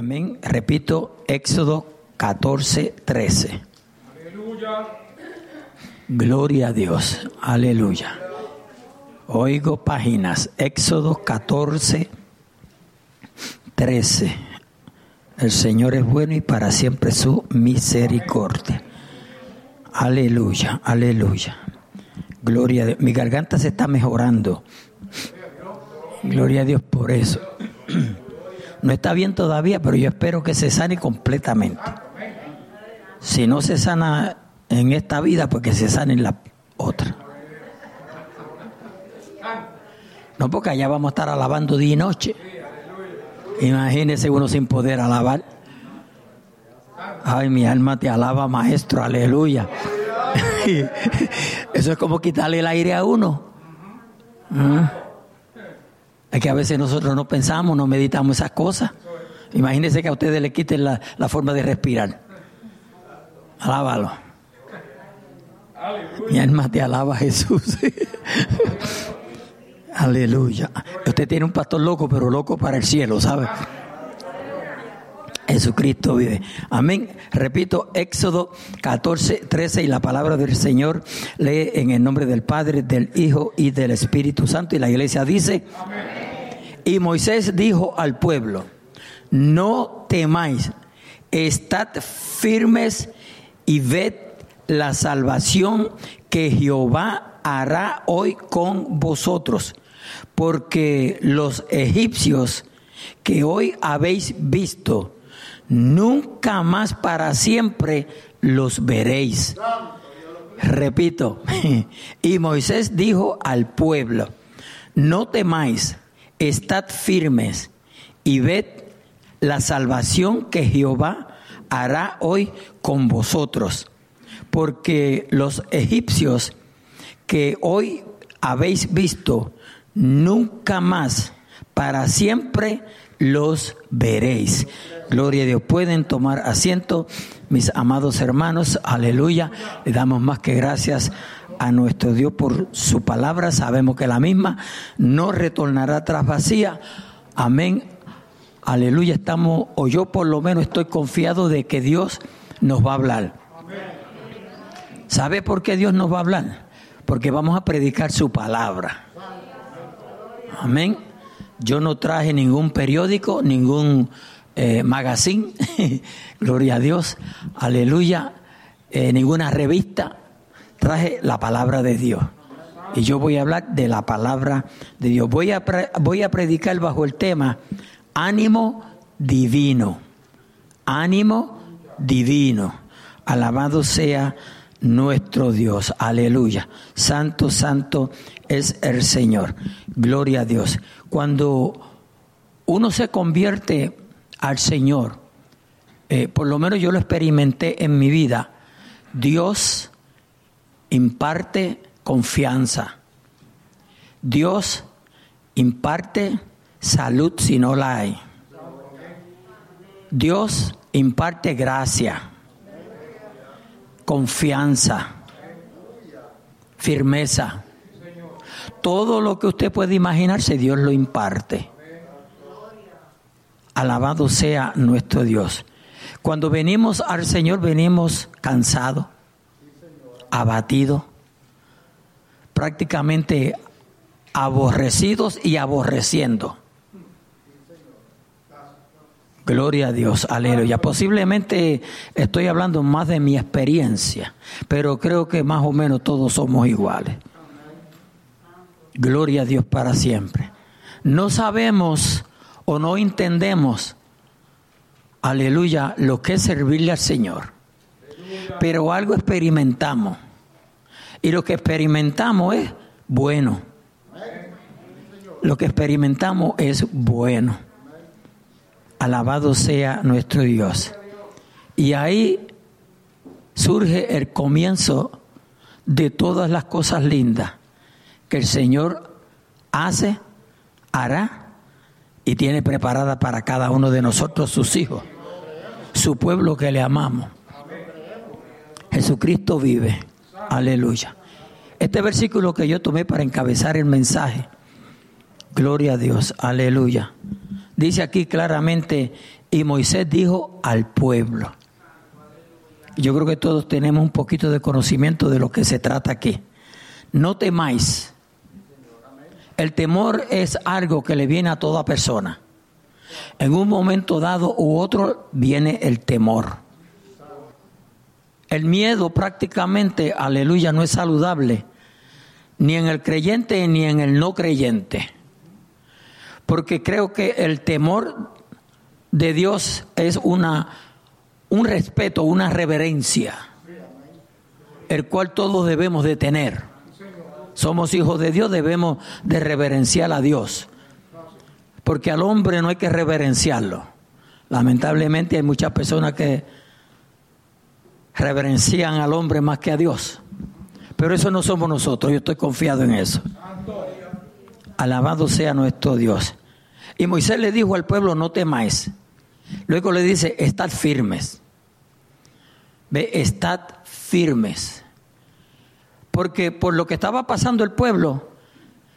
Amén. Repito, Éxodo 14, 13. Aleluya. Gloria a Dios. Aleluya. Oigo páginas. Éxodo 14, 13. El Señor es bueno y para siempre su misericordia. Aleluya, aleluya. Gloria a Dios. Mi garganta se está mejorando. Gloria a Dios por eso. No está bien todavía, pero yo espero que se sane completamente. Si no se sana en esta vida, pues que se sane en la otra. No, porque allá vamos a estar alabando día y noche. Imagínese uno sin poder alabar. Ay, mi alma te alaba, maestro, aleluya. Eso es como quitarle el aire a uno. ¿Mm? Es que a veces nosotros no pensamos, no meditamos esas cosas. Imagínense que a ustedes le quiten la, la forma de respirar. Alábalo. Mi alma te alaba, Jesús. Aleluya. Usted tiene un pastor loco, pero loco para el cielo, ¿sabe? Jesucristo vive. Amén. Repito, Éxodo 14, 13 y la palabra del Señor lee en el nombre del Padre, del Hijo y del Espíritu Santo. Y la iglesia dice, y Moisés dijo al pueblo, no temáis, estad firmes y ved la salvación que Jehová hará hoy con vosotros, porque los egipcios que hoy habéis visto, nunca más para siempre los veréis. Repito, y Moisés dijo al pueblo, no temáis, estad firmes y ved la salvación que Jehová hará hoy con vosotros, porque los egipcios que hoy habéis visto, nunca más, para siempre los veréis. Gloria a Dios. Pueden tomar asiento, mis amados hermanos. Aleluya. Le damos más que gracias a nuestro Dios por su palabra. Sabemos que la misma no retornará tras vacía. Amén. Aleluya. Estamos, o yo por lo menos estoy confiado de que Dios nos va a hablar. ¿Sabe por qué Dios nos va a hablar? Porque vamos a predicar su palabra. Amén. Yo no traje ningún periódico, ningún eh, magazine, gloria a Dios, aleluya, eh, ninguna revista. Traje la palabra de Dios. Y yo voy a hablar de la palabra de Dios. Voy a, voy a predicar bajo el tema ánimo divino. Ánimo divino. Alabado sea nuestro Dios. Aleluya. Santo, santo es el Señor. Gloria a Dios. Cuando uno se convierte al Señor, eh, por lo menos yo lo experimenté en mi vida, Dios imparte confianza. Dios imparte salud si no la hay. Dios imparte gracia, confianza, firmeza. Todo lo que usted puede imaginarse, Dios lo imparte. Alabado sea nuestro Dios. Cuando venimos al Señor, venimos cansados, abatidos, prácticamente aborrecidos y aborreciendo. Gloria a Dios, aleluya. Posiblemente estoy hablando más de mi experiencia, pero creo que más o menos todos somos iguales. Gloria a Dios para siempre. No sabemos o no entendemos, aleluya, lo que es servirle al Señor, pero algo experimentamos. Y lo que experimentamos es bueno. Lo que experimentamos es bueno. Alabado sea nuestro Dios. Y ahí surge el comienzo de todas las cosas lindas que el Señor hace, hará y tiene preparada para cada uno de nosotros sus hijos, su pueblo que le amamos. Jesucristo vive. Aleluya. Este versículo que yo tomé para encabezar el mensaje, gloria a Dios, aleluya. Dice aquí claramente Y Moisés dijo al pueblo. Yo creo que todos tenemos un poquito de conocimiento de lo que se trata aquí. No temáis. El temor es algo que le viene a toda persona. En un momento dado u otro viene el temor. El miedo prácticamente, aleluya, no es saludable, ni en el creyente ni en el no creyente. Porque creo que el temor de Dios es una, un respeto, una reverencia, el cual todos debemos de tener. Somos hijos de Dios, debemos de reverenciar a Dios. Porque al hombre no hay que reverenciarlo. Lamentablemente hay muchas personas que reverencian al hombre más que a Dios. Pero eso no somos nosotros, yo estoy confiado en eso. Alabado sea nuestro Dios. Y Moisés le dijo al pueblo, no temáis. Luego le dice, estad firmes. Ve, estad firmes. Porque por lo que estaba pasando el pueblo,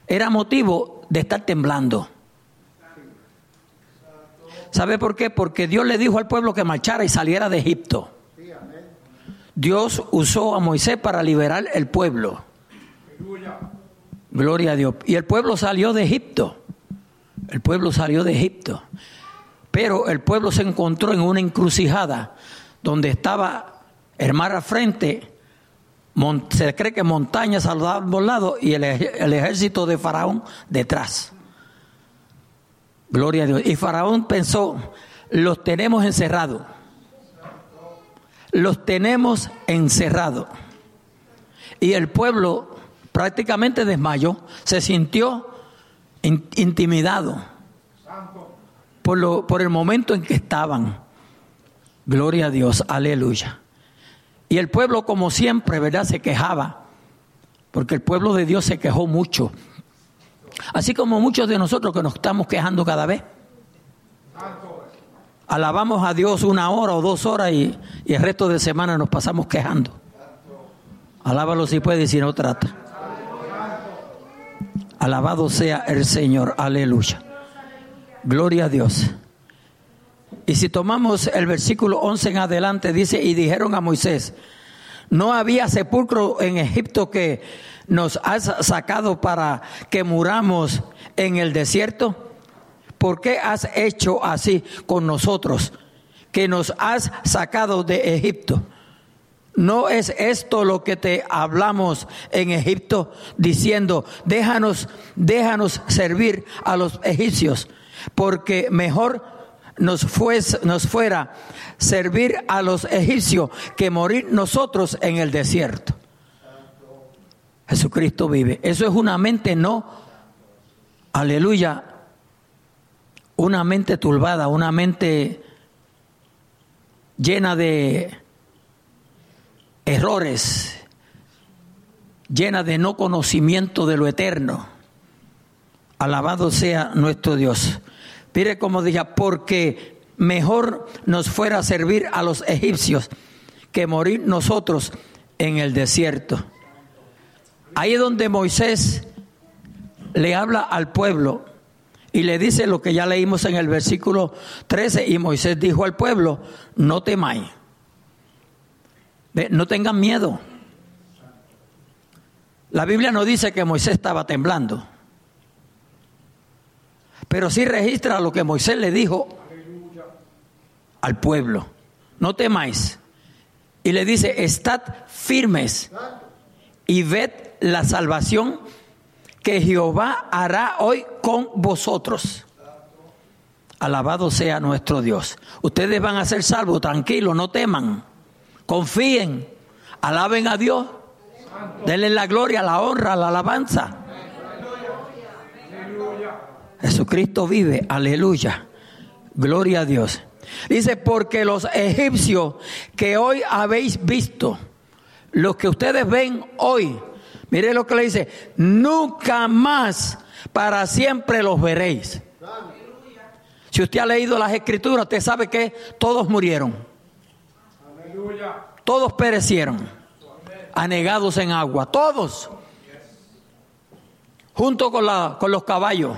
era motivo de estar temblando. ¿Sabe por qué? Porque Dios le dijo al pueblo que marchara y saliera de Egipto. Dios usó a Moisés para liberar el pueblo. Gloria a Dios. Y el pueblo salió de Egipto. El pueblo salió de Egipto. Pero el pueblo se encontró en una encrucijada donde estaba el mar al frente, se cree que montañas a los lados y el, ejército de Faraón detrás. Gloria a Dios. Y Faraón pensó, los tenemos encerrados los tenemos encerrados. Y el pueblo prácticamente desmayó, se sintió intimidado por, lo, por el momento en que estaban. Gloria a Dios, aleluya. Y el pueblo, como siempre, ¿verdad? Se quejaba, porque el pueblo de Dios se quejó mucho. Así como muchos de nosotros que nos estamos quejando cada vez alabamos a Dios una hora o dos horas y, el resto de semana nos pasamos quejando. Alábalo si puede y si no trata. Alabado sea el Señor, aleluya. Gloria a Dios. Y si tomamos el versículo 11 en adelante, dice, y dijeron a Moisés, no había sepulcro en Egipto que nos has sacado para que muramos en el desierto. ¿por qué has hecho así con nosotros? Que nos has sacado de Egipto. ¿No es esto lo que te hablamos en Egipto diciendo, déjanos, déjanos servir a los egipcios, porque mejor nos, nos fuera servir a los egipcios que morir nosotros en el desierto? Jesucristo vive. Eso es una mente no, aleluya, una mente turbada, una mente llena de errores, llena de no conocimiento de lo eterno. Alabado sea nuestro Dios. Mire como dije, porque mejor nos fuera servir a los egipcios que morir nosotros en el desierto. Ahí es donde Moisés le habla al pueblo y le dice lo que ya leímos en el versículo 13, y Moisés dijo al pueblo, no temáis, no tengan miedo. La Biblia no dice que Moisés estaba temblando, pero sí registra lo que Moisés le dijo al pueblo, no temáis. Y le dice, estad firmes y ved la salvación que Jehová hará hoy con vosotros. Alabado sea nuestro Dios. Ustedes van a ser salvos, tranquilos, no teman. Confíen, alaben a Dios. Denle la gloria, la honra, la alabanza. Jesucristo vive, aleluya. Gloria a Dios. Dice, porque los egipcios que hoy habéis visto, los que ustedes ven hoy, Mire lo que le dice, nunca más para siempre los veréis. Si usted ha leído las escrituras, usted sabe que todos murieron. Todos perecieron, anegados en agua, todos, junto con, la, con los caballos.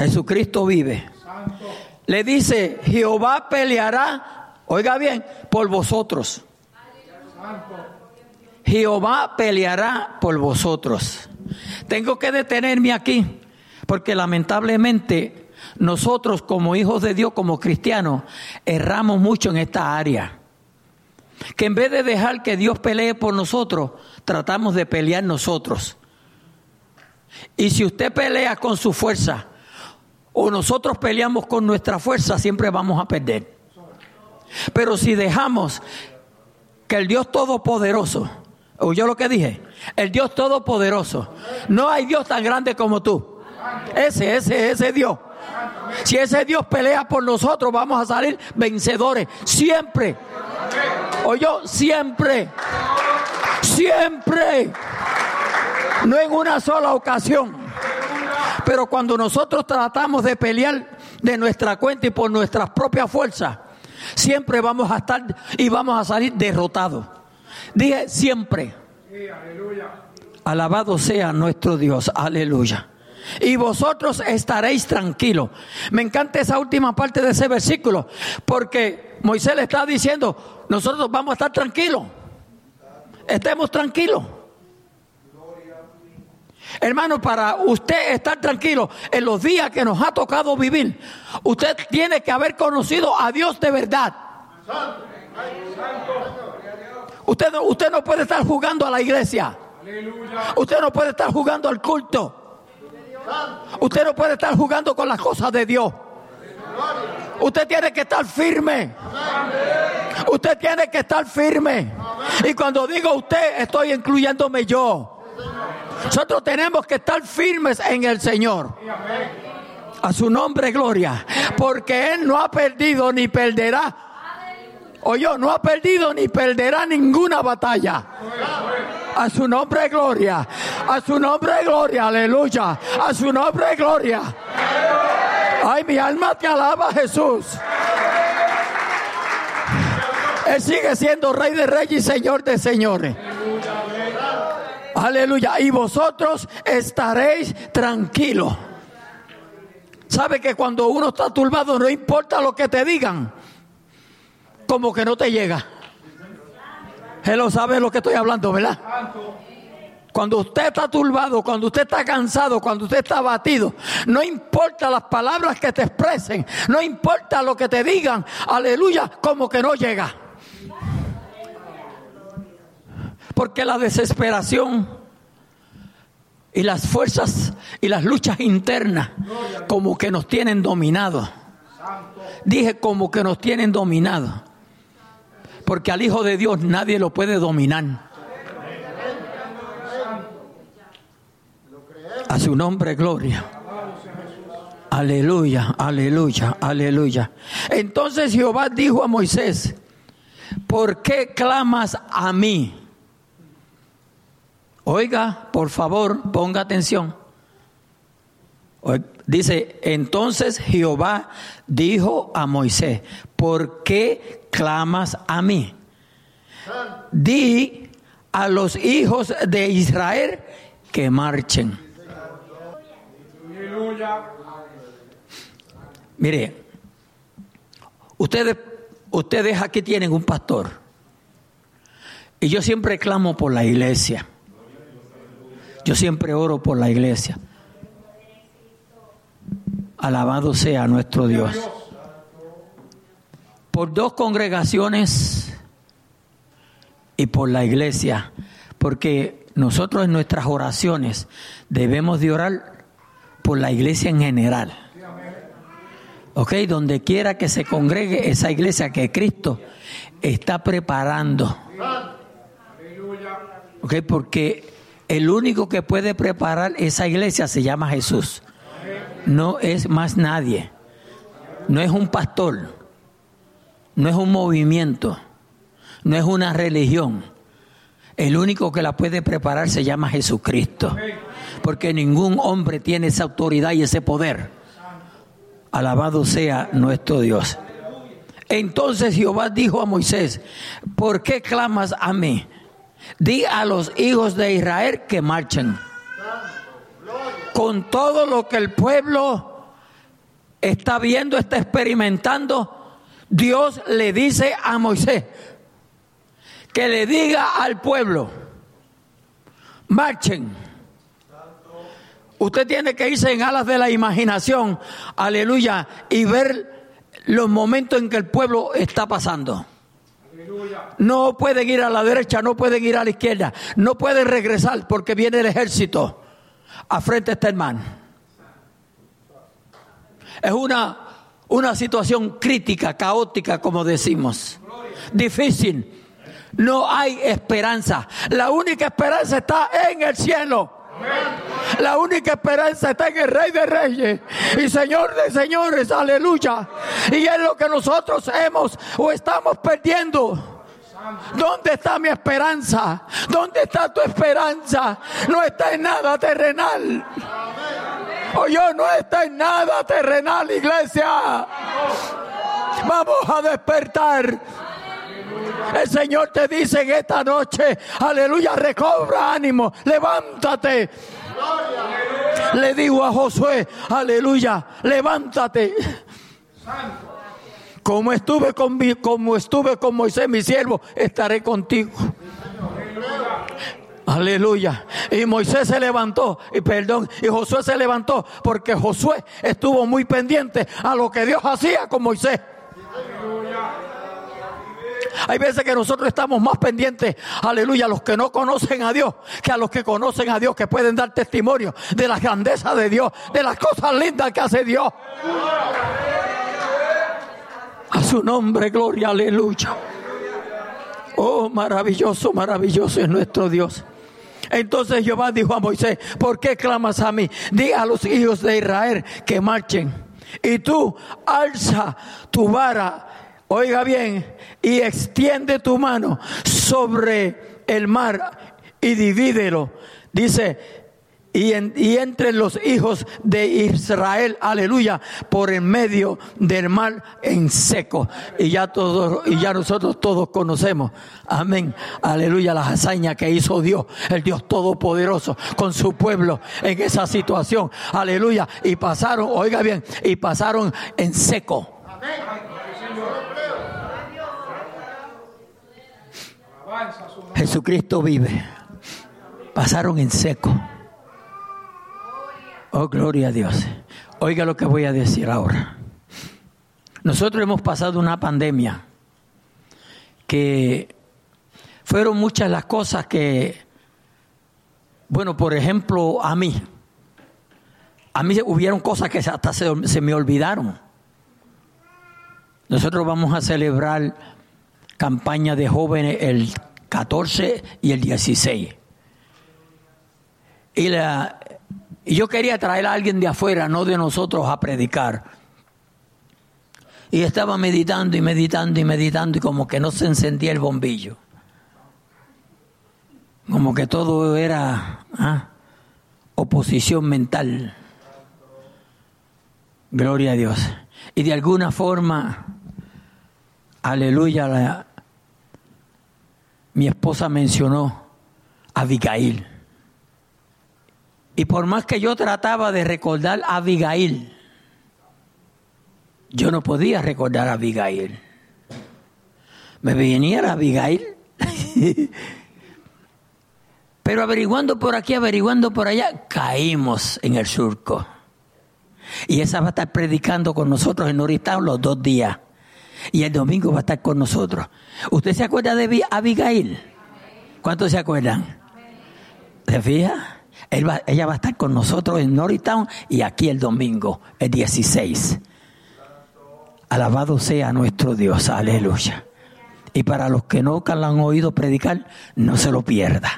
Jesucristo vive. le dice, Jehová peleará, oiga bien, por vosotros. Jehová peleará por vosotros. Tengo que detenerme aquí, porque lamentablemente nosotros como hijos de Dios, como cristianos, erramos mucho en esta área. Que en vez de dejar que Dios pelee por nosotros, tratamos de pelear nosotros. Y si usted pelea con su fuerza o nosotros peleamos con nuestra fuerza, siempre vamos a perder. Pero si dejamos que el Dios Todopoderoso, ¿oyó lo que dije? El Dios Todopoderoso, no hay Dios tan grande como tú. Ese, ese, ese Dios. Si ese Dios pelea por nosotros, vamos a salir vencedores. Siempre. Oyó, siempre. Siempre. No en una sola ocasión. Pero cuando nosotros tratamos de pelear de nuestra cuenta y por nuestras propias fuerzas, siempre vamos a estar y vamos a salir derrotados. Dije siempre. Alabado sea nuestro Dios. Aleluya. Y vosotros estaréis tranquilos. Me encanta esa última parte de ese versículo, porque Moisés le está diciendo, nosotros vamos a estar tranquilos. Estemos tranquilos. Hermano, para usted estar tranquilo en los días que nos ha tocado vivir, usted tiene que haber conocido a Dios de verdad. Usted, usted no puede estar jugando a la iglesia. Usted no puede estar jugando al culto. Usted no puede estar jugando con las cosas de Dios. Usted tiene que estar firme. Usted tiene que estar firme. Y cuando digo usted, estoy incluyéndome yo. Nosotros tenemos que estar firmes en el Señor. A su nombre, gloria. Porque Él no ha perdido ni perderá. Oye, no ha perdido ni perderá ninguna batalla. A su nombre, gloria. A su nombre, gloria. Aleluya. A su nombre, gloria. Ay, mi alma te alaba, Jesús. Él sigue siendo rey de reyes y señor de señores. Aleluya. Y vosotros estaréis tranquilos. ¿Sabe que cuando uno está turbado no importa lo que te digan? Como que no te llega. Él sabe lo que estoy hablando, ¿verdad? Cuando usted está turbado, cuando usted está cansado, cuando usted está abatido, no importa las palabras que te expresen, no importa lo que te digan, aleluya, como que no llega. Porque la desesperación y las fuerzas y las luchas internas como que nos tienen dominados. Dije como que nos tienen dominados. Porque al Hijo de Dios nadie lo puede dominar. A su nombre, gloria. Aleluya, aleluya, aleluya. Entonces Jehová dijo a Moisés, ¿por qué clamas a mí? Oiga, por favor, ponga atención. Dice, entonces Jehová dijo a Moisés, ¿por qué clamas a mí? Di a los hijos de Israel que marchen. Mire, ustedes, ustedes aquí tienen un pastor. Y yo siempre clamo por la iglesia. Yo siempre oro por la iglesia. Alabado sea nuestro Dios. Por dos congregaciones y por la iglesia, porque nosotros en nuestras oraciones debemos de orar por la iglesia en general. Ok, donde quiera que se congregue esa iglesia que Cristo está preparando. Ok, porque el único que puede preparar esa iglesia se llama Jesús. No es más nadie. No es un pastor. No es un movimiento. No es una religión. El único que la puede preparar se llama Jesucristo. Porque ningún hombre tiene esa autoridad y ese poder. Alabado sea nuestro Dios. Entonces Jehová dijo a Moisés, ¿por qué clamas a mí? Di a los hijos de Israel que marchen. Con todo lo que el pueblo está viendo, está experimentando, Dios le dice a Moisés que le diga al pueblo, marchen. Usted tiene que irse en alas de la imaginación, aleluya, y ver los momentos en que el pueblo está pasando. No pueden ir a la derecha, no pueden ir a la izquierda, no pueden regresar porque viene el ejército. A frente está el man. Es una, una situación crítica, caótica, como decimos. Difícil. No hay esperanza. La única esperanza está en el cielo. La única esperanza está en el Rey de Reyes y Señor de Señores, aleluya. Y es lo que nosotros hemos o estamos perdiendo. ¿Dónde está mi esperanza? ¿Dónde está tu esperanza? No está en nada terrenal. O yo no está en nada terrenal, iglesia. Vamos a despertar. El Señor te dice en esta noche, aleluya, recobra ánimo, levántate. Le digo a Josué, aleluya, levántate. Como estuve con como estuve con Moisés mi siervo, estaré contigo. Aleluya. Y Moisés se levantó, y perdón, y Josué se levantó porque Josué estuvo muy pendiente a lo que Dios hacía con Moisés. Hay veces que nosotros estamos más pendientes, aleluya, a los que no conocen a Dios, que a los que conocen a Dios, que pueden dar testimonio de la grandeza de Dios, de las cosas lindas que hace Dios. A su nombre, gloria, aleluya. Oh, maravilloso, maravilloso es nuestro Dios. Entonces Jehová dijo a Moisés, ¿por qué clamas a mí? Di a los hijos de Israel que marchen. Y tú alza tu vara oiga bien, y extiende tu mano sobre el mar y divídelo. Dice, y, entre los hijos de Israel, aleluya, por en medio del mar en seco. Y ya todos, y ya nosotros todos conocemos, amén, aleluya, las hazañas que hizo Dios, el Dios Todopoderoso, con su pueblo en esa situación, aleluya. Y pasaron, oiga bien, y pasaron en seco. Jesucristo vive. Pasaron en seco. Oh, gloria a Dios. Oiga lo que voy a decir ahora. Nosotros hemos pasado una pandemia que fueron muchas las cosas que, bueno, por ejemplo, a mí, a mí hubieron cosas que hasta se, se me olvidaron. Nosotros vamos a celebrar campaña de jóvenes el 14 y el 16. Y, yo quería traer a alguien de afuera, no de nosotros, a predicar. Y estaba meditando y meditando y meditando y como que no se encendía el bombillo. Como que todo era ¿ah? oposición mental. Gloria a Dios. Y de alguna forma, aleluya, mi esposa mencionó a Abigail. Y por más que yo trataba de recordar a Abigail, yo no podía recordar a Abigail. Me venía a Abigail. Pero averiguando por aquí, averiguando por allá, caímos en el surco. Y esa va a estar predicando con nosotros en Norristown los dos días y el domingo va a estar con nosotros. ¿Usted se acuerda de Abigail? ¿Cuántos se acuerdan? ¿Se fija? ella va a estar con nosotros en Norristown y aquí el domingo, el 16. Alabado sea nuestro Dios, aleluya. Y para los que no la han oído predicar, no se lo pierda.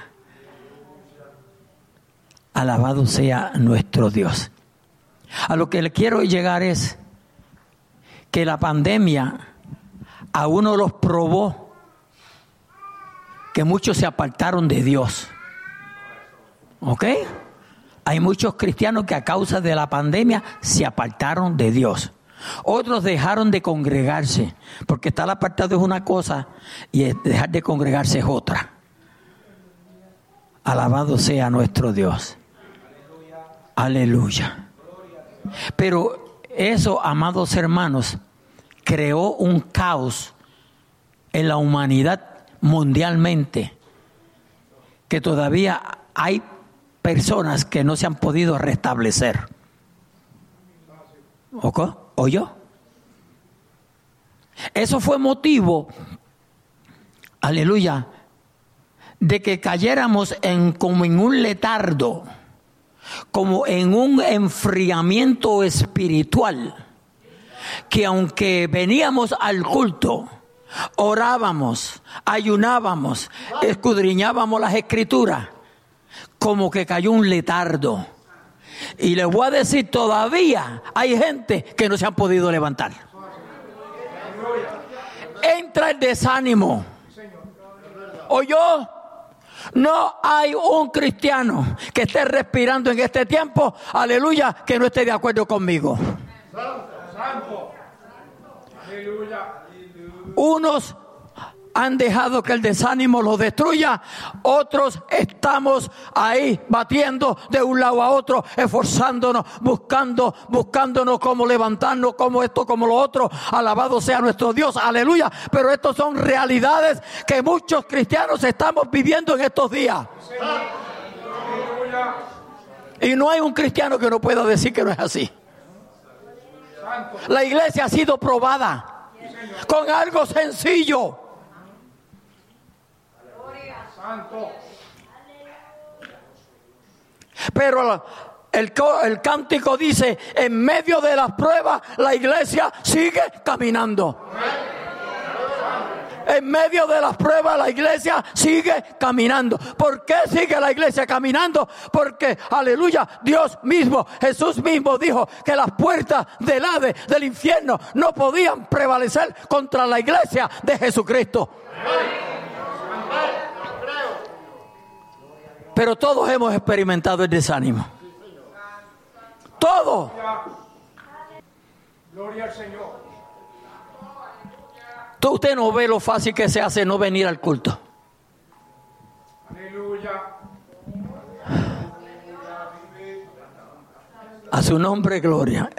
Alabado sea nuestro Dios. A lo que le quiero llegar es que la pandemia a uno los probó que muchos se apartaron de Dios. ¿Ok? Hay muchos cristianos que a causa de la pandemia se apartaron de Dios. Otros dejaron de congregarse, porque estar apartado es una cosa y dejar de congregarse es otra. Alabado sea nuestro Dios. Aleluya. Pero Eso, amados hermanos, creó un caos en la humanidad mundialmente, que todavía hay personas que no se han podido restablecer. ¿O yo? Eso fue motivo, aleluya, de que cayéramos en, como en un letardo, como en un enfriamiento espiritual, que aunque veníamos al culto, orábamos, ayunábamos, escudriñábamos las escrituras, como que cayó un letardo. Y les voy a decir, todavía hay gente que no se han podido levantar. Entra el desánimo. ¿O yo? No hay un cristiano que esté respirando en este tiempo, aleluya, que no esté de acuerdo conmigo. Unos han dejado que el desánimo los destruya, otros estamos ahí batiendo de un lado a otro, esforzándonos, buscando, buscándonos cómo levantarnos, como esto, como lo otro. Alabado sea nuestro Dios, aleluya. Pero estas son realidades que muchos cristianos estamos viviendo en estos días. Y no hay un cristiano que no pueda decir que no es así. La iglesia ha sido probada con algo sencillo. Pero el, el, cántico dice, en medio de las pruebas la iglesia sigue caminando. En medio de las pruebas la iglesia sigue caminando. ¿Por qué sigue la iglesia caminando? Porque, aleluya, Dios mismo, Jesús mismo dijo que las puertas del Hades, del infierno, no podían prevalecer contra la iglesia de Jesucristo. Pero todos hemos experimentado el desánimo. Todos. Gloria al Señor. Usted no ve lo fácil que se hace no venir al culto. Aleluya. A su nombre, gloria.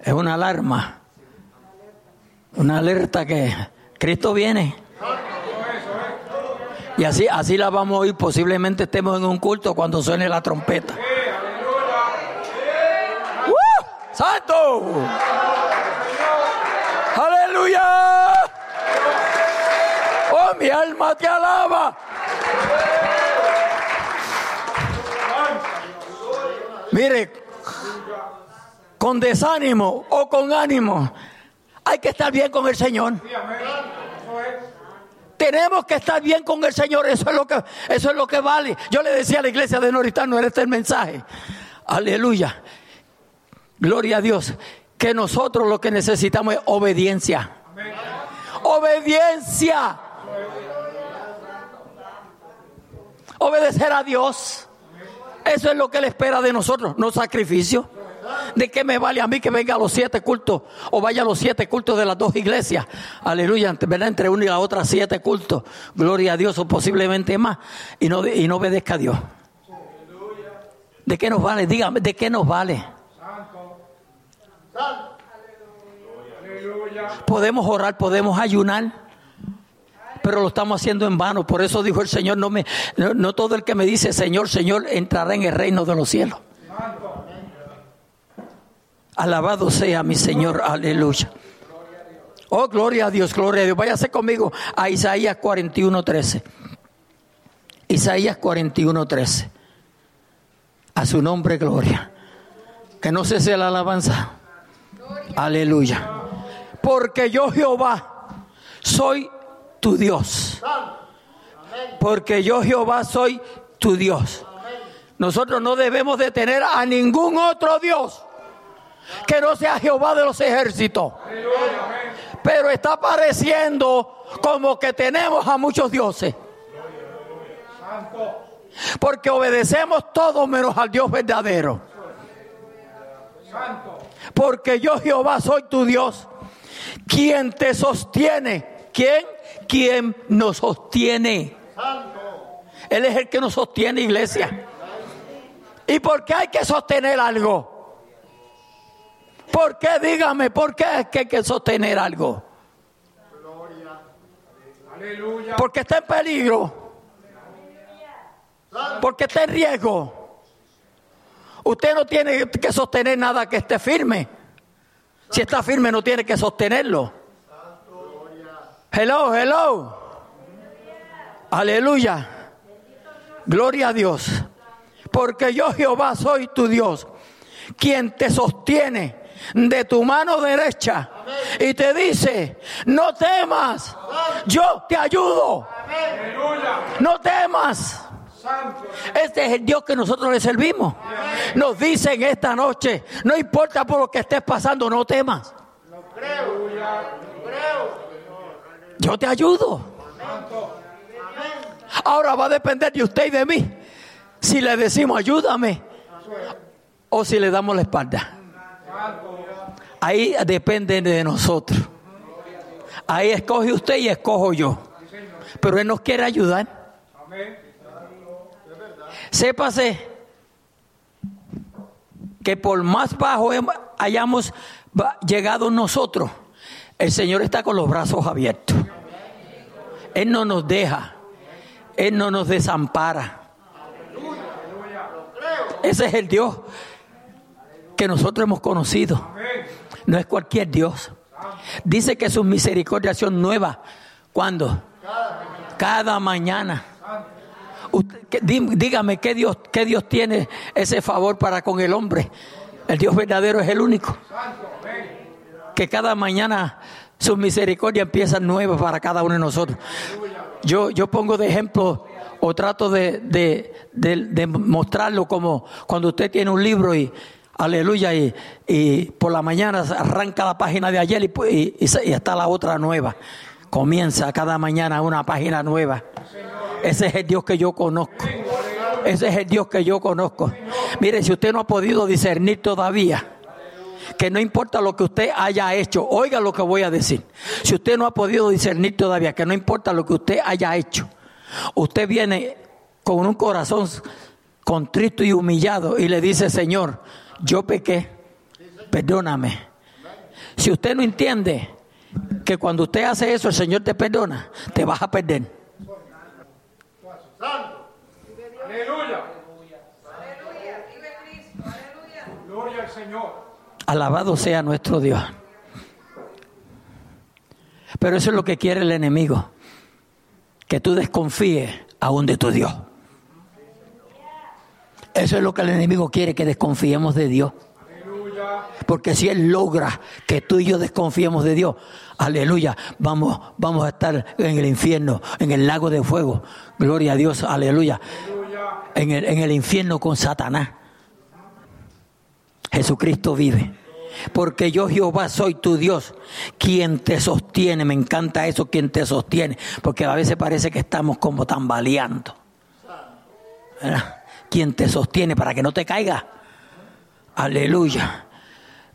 Es una alarma. Una alerta que Cristo viene. Y así, así la vamos a oír. Posiblemente estemos en un culto cuando suene la trompeta. ¡Uh! ¡Santo! ¡Aleluya! ¡Oh, mi alma te alaba! Mire, con desánimo o con ánimo, hay que estar bien con el Señor. Tenemos que estar bien con el Señor, eso es lo que, eso es lo que vale. Yo le decía a la iglesia de Noritano, era este el mensaje. Aleluya. Gloria a Dios. Que nosotros lo que necesitamos es obediencia. Obediencia. Obedecer a Dios. Eso es lo que Él espera de nosotros, no sacrificio. ¿De qué me vale a mí que venga a los siete cultos o vaya a los siete cultos de las dos iglesias? Aleluya, ¿verdad? Entre una y la otra siete cultos. Gloria a Dios o posiblemente más. Y no, y no obedezca a Dios. ¿De qué nos vale? Dígame, ¿de qué nos vale? Podemos orar, podemos ayunar pero lo estamos haciendo en vano. Por eso dijo el Señor, no, me, no, todo el que me dice Señor, Señor, entrará en el reino de los cielos. Alabado sea mi Señor, aleluya. Oh, gloria a Dios, gloria a Dios. Váyase conmigo a Isaías 41, 13. Isaías 41, 13. A su nombre, gloria. Que no cese la alabanza. Aleluya. Porque yo, Jehová, soy tu Dios. Porque yo, Jehová, soy tu Dios. Nosotros no debemos de tener a ningún otro Dios que no sea Jehová de los ejércitos. Pero está pareciendo como que tenemos a muchos dioses. Porque obedecemos todos menos al Dios verdadero. Porque yo Jehová soy tu Dios, quien te sostiene. ¿Quién? Quien nos sostiene. Él es el que nos sostiene, iglesia. ¿Y por qué hay que sostener algo? ¿Por qué? Dígame, ¿por qué es que hay que sostener algo? Porque está en peligro. Porque está en riesgo. Usted no tiene que sostener nada que esté firme. Si está firme no tiene que sostenerlo. Hello, hello. Aleluya. Gloria a Dios. Porque yo Jehová soy tu Dios, quien te sostiene de tu mano derecha y te dice, no temas, yo te ayudo. No temas. Este es el Dios que nosotros le servimos. Nos dice en esta noche, no importa por lo que estés pasando, no temas. Yo te ayudo. Ahora va a depender de usted y de mí. Si le decimos ayúdame o si le damos la espalda. Ahí depende de nosotros. Ahí escoge usted y escojo yo. Pero Él nos quiere ayudar. Sépase que por más bajo hayamos llegado nosotros, el Señor está con los brazos abiertos. Él no nos deja. Él no nos desampara. Ese es el Dios que nosotros hemos conocido. No es cualquier Dios. Dice que sus misericordias son nuevas. ¿Cuándo? Cada mañana. Dígame qué Dios, qué Dios tiene ese favor para con el hombre. El Dios verdadero es el único. Que cada mañana sus misericordias empiezan nuevas para cada uno de nosotros. Yo, yo pongo de ejemplo o trato de, de, mostrarlo como cuando usted tiene un libro y, aleluya, y, y por la mañana arranca la página de ayer y, y, y, está la otra nueva. Comienza cada mañana una página nueva. Ese es el Dios que yo conozco. Ese es el Dios que yo conozco. Mire, si usted no ha podido discernir todavía, que no importa lo que usted haya hecho, oiga lo que voy a decir. Si usted no ha podido discernir todavía, que no importa lo que usted haya hecho, usted viene con un corazón contrito y humillado y le dice, Señor, yo pequé, perdóname. Si usted no entiende que cuando usted hace eso, el Señor te perdona, te vas a perder. Aleluya. Gloria al Señor. Alabado sea nuestro Dios. Pero eso es lo que quiere el enemigo. Que tú desconfíes aún de tu Dios. Eso es lo que el enemigo quiere, que desconfiemos de Dios. Porque si Él logra que tú y yo desconfiemos de Dios, aleluya, vamos, vamos a estar en el infierno, en el lago de fuego. Gloria a Dios, aleluya. En el, en el infierno con Satanás. Jesucristo vive. Porque yo Jehová soy tu Dios, quien te sostiene. Me encanta eso, quien te sostiene. Porque a veces parece que estamos como tambaleando. Quien te sostiene para que no te caiga. Aleluya.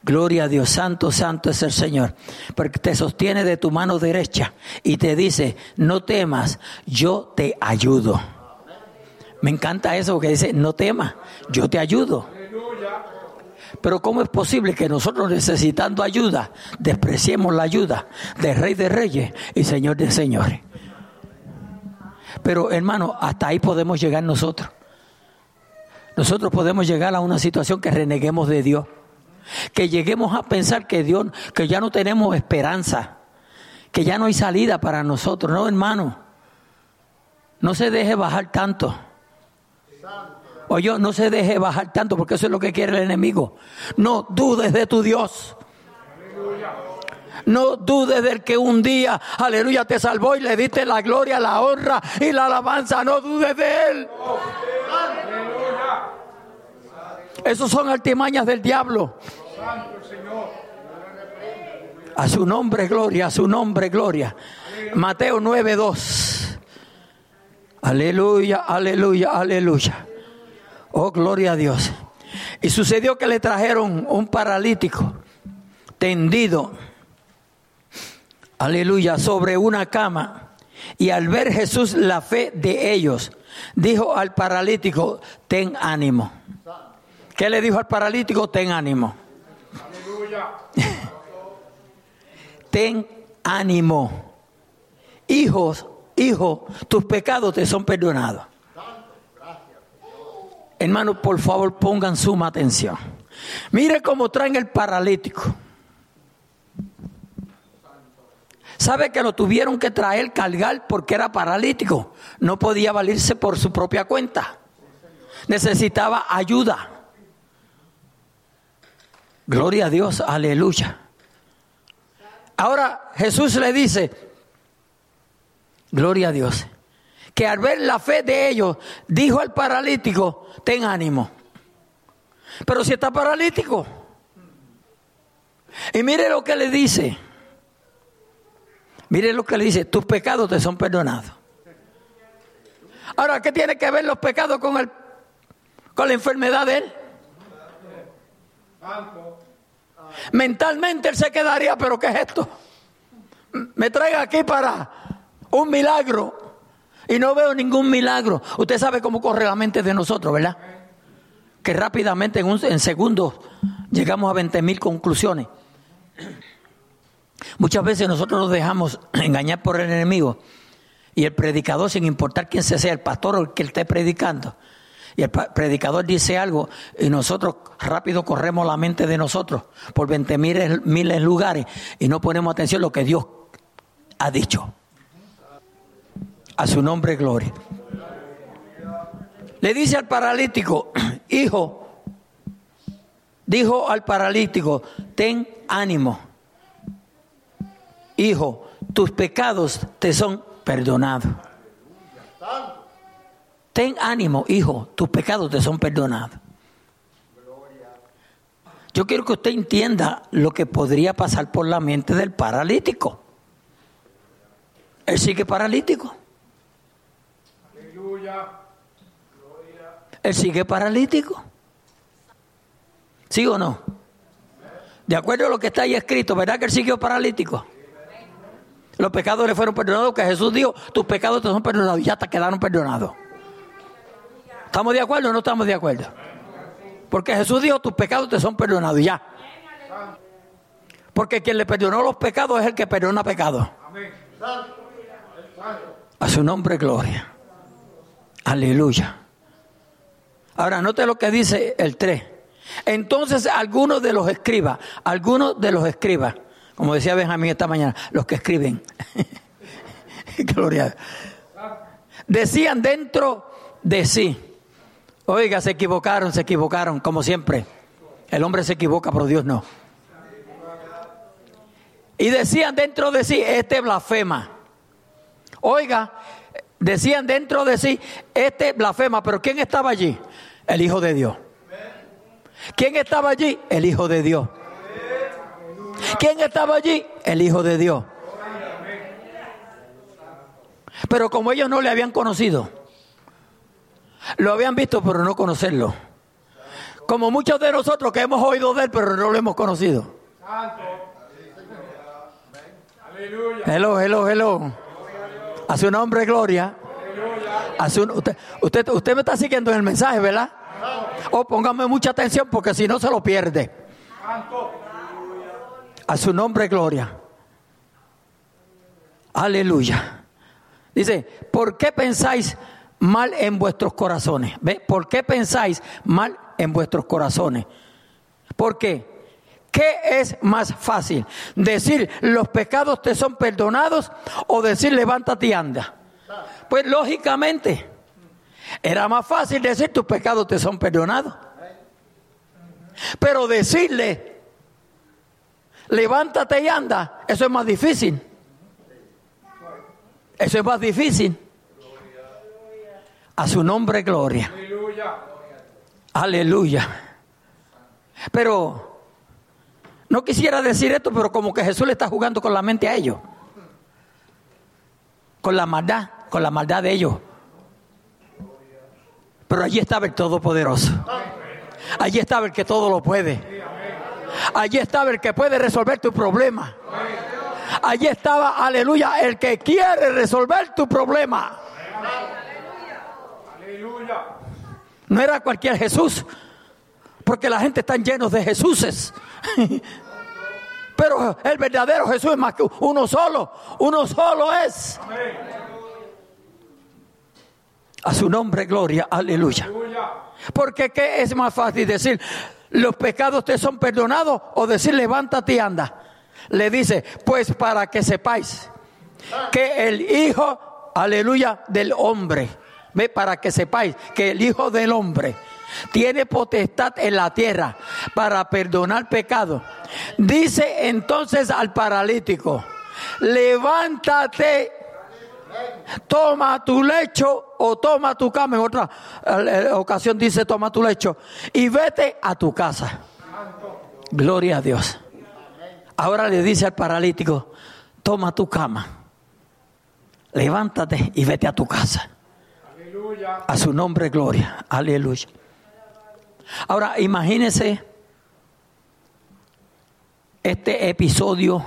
Gloria a Dios, santo, santo es el Señor. Porque te sostiene de tu mano derecha y te dice, no temas, yo te ayudo. Me encanta eso porque dice, no temas, yo te ayudo. Pero ¿cómo es posible que nosotros necesitando ayuda despreciemos la ayuda del Rey de Reyes y Señor de Señores? Pero hermano, hasta ahí podemos llegar nosotros. Nosotros podemos llegar a una situación que reneguemos de Dios. Que lleguemos a pensar que Dios, que ya no tenemos esperanza, que ya no hay salida para nosotros. No, hermano. No se deje bajar tanto. Oye, no se deje bajar tanto porque eso es lo que quiere el enemigo. No dudes de tu Dios. No dudes del que un día, aleluya, te salvó y le diste la gloria, la honra y la alabanza. No dudes de él. Esos son artimañas del diablo. A su nombre, gloria, a su nombre, gloria. Mateo 9:2. Aleluya, aleluya, aleluya. Oh, gloria a Dios. Y sucedió que le trajeron un paralítico tendido, aleluya, sobre una cama. Y al ver Jesús la fe de ellos, dijo al paralítico, ten ánimo. ¿Qué le dijo al paralítico? Ten ánimo. Ten ánimo. Hijos, hijos, tus pecados te son perdonados. Hermanos, por favor, pongan suma atención. Mire cómo traen el paralítico. ¿Sabe que lo tuvieron que traer, cargar porque era paralítico? No podía valirse por su propia cuenta. Necesitaba ayuda. Gloria a Dios, aleluya. Ahora Jesús le dice, gloria a Dios, que al ver la fe de ellos, dijo al paralítico, ten ánimo. Pero si está paralítico. Y mire lo que le dice. Mire lo que le dice, tus pecados te son perdonados. Ahora, ¿qué tiene que ver los pecados con, el, con la enfermedad de él? Mentalmente él se quedaría, pero ¿qué es esto? Me traiga aquí para un milagro y no veo ningún milagro. Usted sabe cómo corre la mente de nosotros, ¿verdad? Que rápidamente en, un, en segundos llegamos a 20 mil conclusiones. Muchas veces nosotros nos dejamos engañar por el enemigo y el predicador, sin importar quién sea, el pastor o el que esté predicando, y el predicador dice algo y nosotros rápido corremos la mente de nosotros por 20 miles lugares y no ponemos atención a lo que Dios ha dicho. A su nombre, gloria. Le dice al paralítico, hijo, dijo al paralítico, ten ánimo hijo, tus pecados te son perdonados. Ten ánimo, hijo, tus pecados te son perdonados. Yo quiero que usted entienda lo que podría pasar por la mente del paralítico. Él sigue paralítico. Él sigue paralítico. ¿Sí o no? De acuerdo a lo que está ahí escrito, ¿verdad que él siguió paralítico? Los pecados le fueron perdonados, que Jesús dijo, tus pecados te son perdonados ya te quedaron perdonados. ¿Estamos de acuerdo o no estamos de acuerdo? Porque Jesús dijo, tus pecados te son perdonados ya. Porque quien le perdonó los pecados es el que perdona pecados. A su nombre, gloria. Aleluya. Ahora, note lo que dice el 3. Entonces, algunos de los escribas, algunos de los escribas, como decía Benjamín esta mañana, los que escriben. Gloria. Decían dentro de sí. Oiga, se equivocaron, se equivocaron, como siempre. El hombre se equivoca, pero Dios no. Y decían dentro de sí, este blasfema. Oiga, decían dentro de sí, este blasfema, pero ¿quién estaba allí? El Hijo de Dios. ¿Quién estaba allí? El Hijo de Dios. ¿Quién estaba allí? El Hijo de Dios. Pero como ellos no le habían conocido, lo habían visto pero no conocerlo. Como muchos de nosotros que hemos oído de él pero no lo hemos conocido. Hello, hello, hello. A su nombre, gloria. usted, usted, usted me está siguiendo en el mensaje, ¿verdad? O oh, póngame mucha atención porque si no se lo pierde. A su nombre, gloria. Aleluya. Dice, ¿por qué pensáis mal en vuestros corazones? ¿Ve? ¿Por qué pensáis mal en vuestros corazones? ¿Por qué? ¿Qué es más fácil? ¿Decir los pecados te son perdonados o decir levántate y anda? Pues lógicamente, era más fácil decir tus pecados te son perdonados. Pero decirle levántate y anda, eso es más difícil. Eso es más difícil. A su nombre, gloria. Aleluya. Pero no quisiera decir esto, pero como que Jesús le está jugando con la mente a ellos. Con la maldad, con la maldad de ellos. Pero allí estaba el Todopoderoso. Allí estaba el que todo lo puede. Allí estaba el que puede resolver tu problema. Allí estaba, aleluya, el que quiere resolver tu problema. No era cualquier Jesús, porque la gente está llenos de Jesuses. Pero el verdadero Jesús es más que uno solo. Uno solo es. A su nombre, gloria, aleluya. Porque ¿qué es más fácil decir? Los pecados te son perdonados o decir levántate y anda. Le dice, pues para que sepáis que el Hijo, aleluya, del hombre, para que sepáis que el Hijo del hombre tiene potestad en la tierra para perdonar pecado. Dice entonces al paralítico, levántate, toma tu lecho o toma tu cama. En otra eh, ocasión dice, toma tu lecho y vete a tu casa. Gloria a Dios. Ahora le dice al paralítico, toma tu cama, levántate y vete a tu casa. A su nombre, gloria. Aleluya. Ahora, imagínense este episodio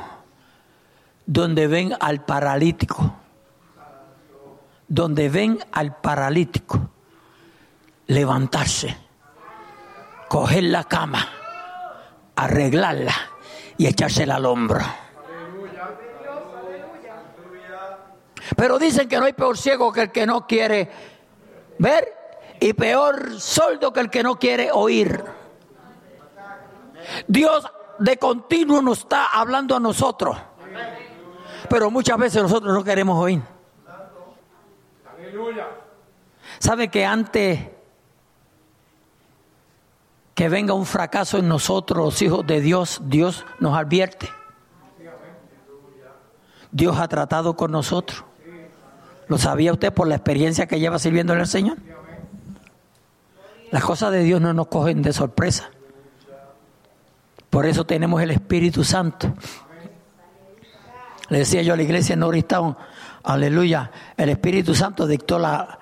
donde ven al paralítico, donde ven al paralítico levantarse, coger la cama, arreglarla y echársela al hombro. Pero dicen que no hay peor ciego que el que no quiere ver y peor sordo que el que no quiere oír. Dios de continuo nos está hablando a nosotros, pero muchas veces nosotros no queremos oír. ¿Sabe que antes que venga un fracaso en nosotros, los hijos de Dios, Dios nos advierte? Dios ha tratado con nosotros. ¿Lo sabía usted por la experiencia que lleva sirviéndole al Señor? Las cosas de Dios no nos cogen de sorpresa. Por eso tenemos el Espíritu Santo. Le decía yo a la iglesia en Norristown, aleluya, el Espíritu Santo dictó la,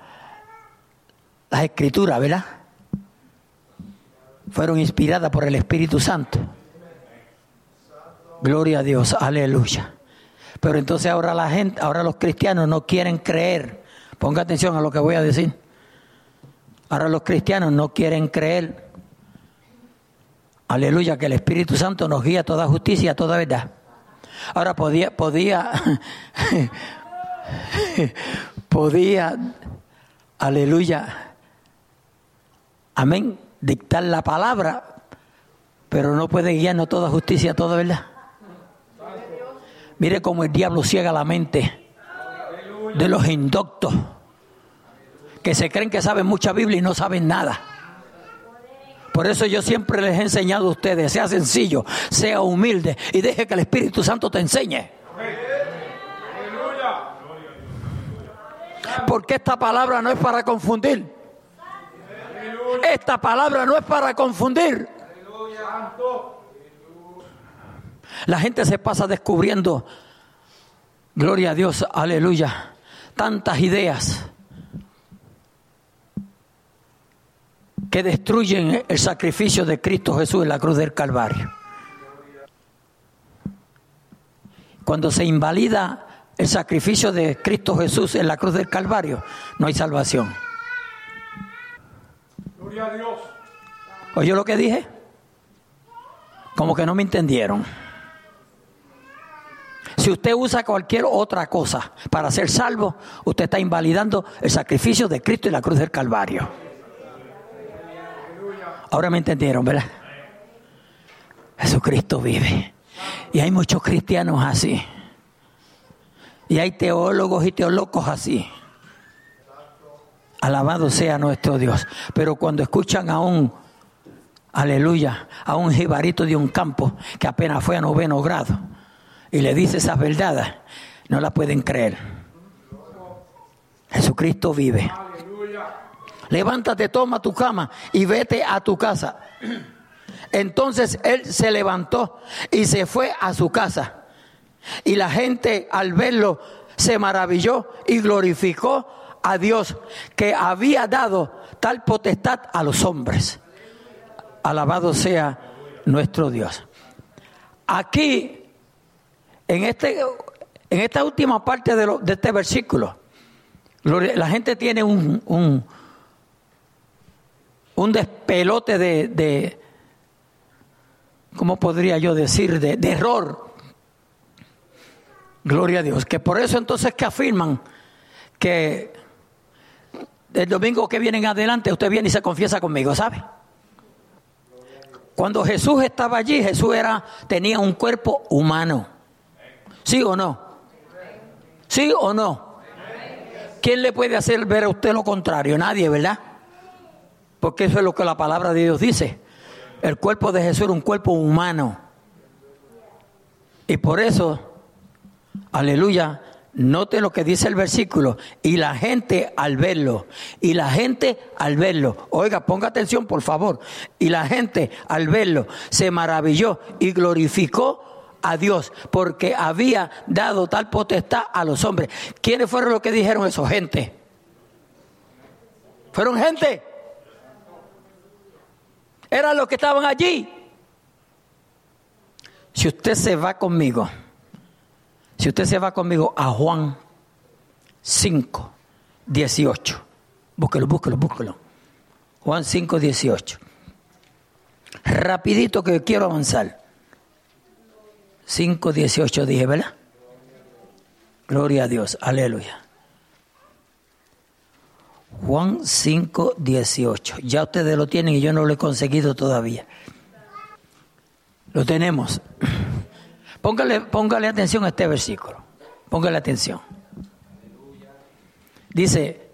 las escrituras, ¿verdad? Fueron inspiradas por el Espíritu Santo. Gloria a Dios, aleluya. Pero entonces ahora la gente, ahora los cristianos no quieren creer. Ponga atención a lo que voy a decir. Ahora los cristianos no quieren creer. Aleluya, que el Espíritu Santo nos guía toda justicia, toda verdad. Ahora podía, podía, podía, aleluya, amén, dictar la palabra, pero no puede guiarnos toda justicia, toda verdad. Mire cómo el diablo ciega la mente de los indoctos que se creen que saben mucha Biblia y no saben nada. Por eso yo siempre les he enseñado a ustedes, sea sencillo, sea humilde y deje que el Espíritu Santo te enseñe. Porque esta palabra no es para confundir. Esta palabra no es para confundir. La gente se pasa descubriendo, gloria a Dios, aleluya, tantas ideas que destruyen el sacrificio de Cristo Jesús en la cruz del Calvario. Cuando se invalida el sacrificio de Cristo Jesús en la cruz del Calvario, no hay salvación. Gloria a Dios. ¿Oye lo que dije? Como que no me entendieron. Si usted usa cualquier otra cosa para ser salvo, usted está invalidando el sacrificio de Cristo en la cruz del Calvario. Ahora me entendieron, ¿verdad? Jesucristo vive. Y hay muchos cristianos así. Y hay teólogos y teólogos así. Alabado sea nuestro Dios. Pero cuando escuchan a un, aleluya, a un jibarito de un campo que apenas fue a noveno grado y le dice esas verdades, no la pueden creer. Jesucristo vive levántate, toma tu cama y vete a tu casa. Entonces él se levantó y se fue a su casa. Y la gente al verlo se maravilló y glorificó a Dios que había dado tal potestad a los hombres. Alabado sea nuestro Dios. Aquí, en, este, en esta última parte de, de este versículo, la gente tiene un, un un despelote de, ¿cómo podría yo decir? De, de error. Gloria a Dios. Que por eso entonces que afirman que el domingo que viene en adelante usted viene y se confiesa conmigo, ¿sabe? Cuando Jesús estaba allí, Jesús era, tenía un cuerpo humano. ¿Sí o no? ¿Sí o no? ¿Quién le puede hacer ver a usted lo contrario? Nadie, ¿verdad? Porque eso es lo que la palabra de Dios dice. El cuerpo de Jesús era un cuerpo humano. Y por eso, aleluya, Note lo que dice el versículo. Y la gente al verlo, y la gente al verlo, oiga, ponga atención por favor. Y la gente al verlo se maravilló y glorificó a Dios porque había dado tal potestad a los hombres. ¿Quiénes fueron los que dijeron eso? Gente. Fueron gente. Eran los que estaban allí. Si usted se va conmigo si usted se va conmigo a Juan 5, 18. Búsquelo, búsquelo, búsquelo. Juan 5, 18. Rapidito que quiero avanzar. 5, 18 dije, ¿verdad? Gloria a Dios, aleluya. Juan 5, 18. Ya ustedes lo tienen y yo no lo he conseguido todavía. Lo tenemos. Póngale, póngale atención a este versículo. Póngale atención. Dice,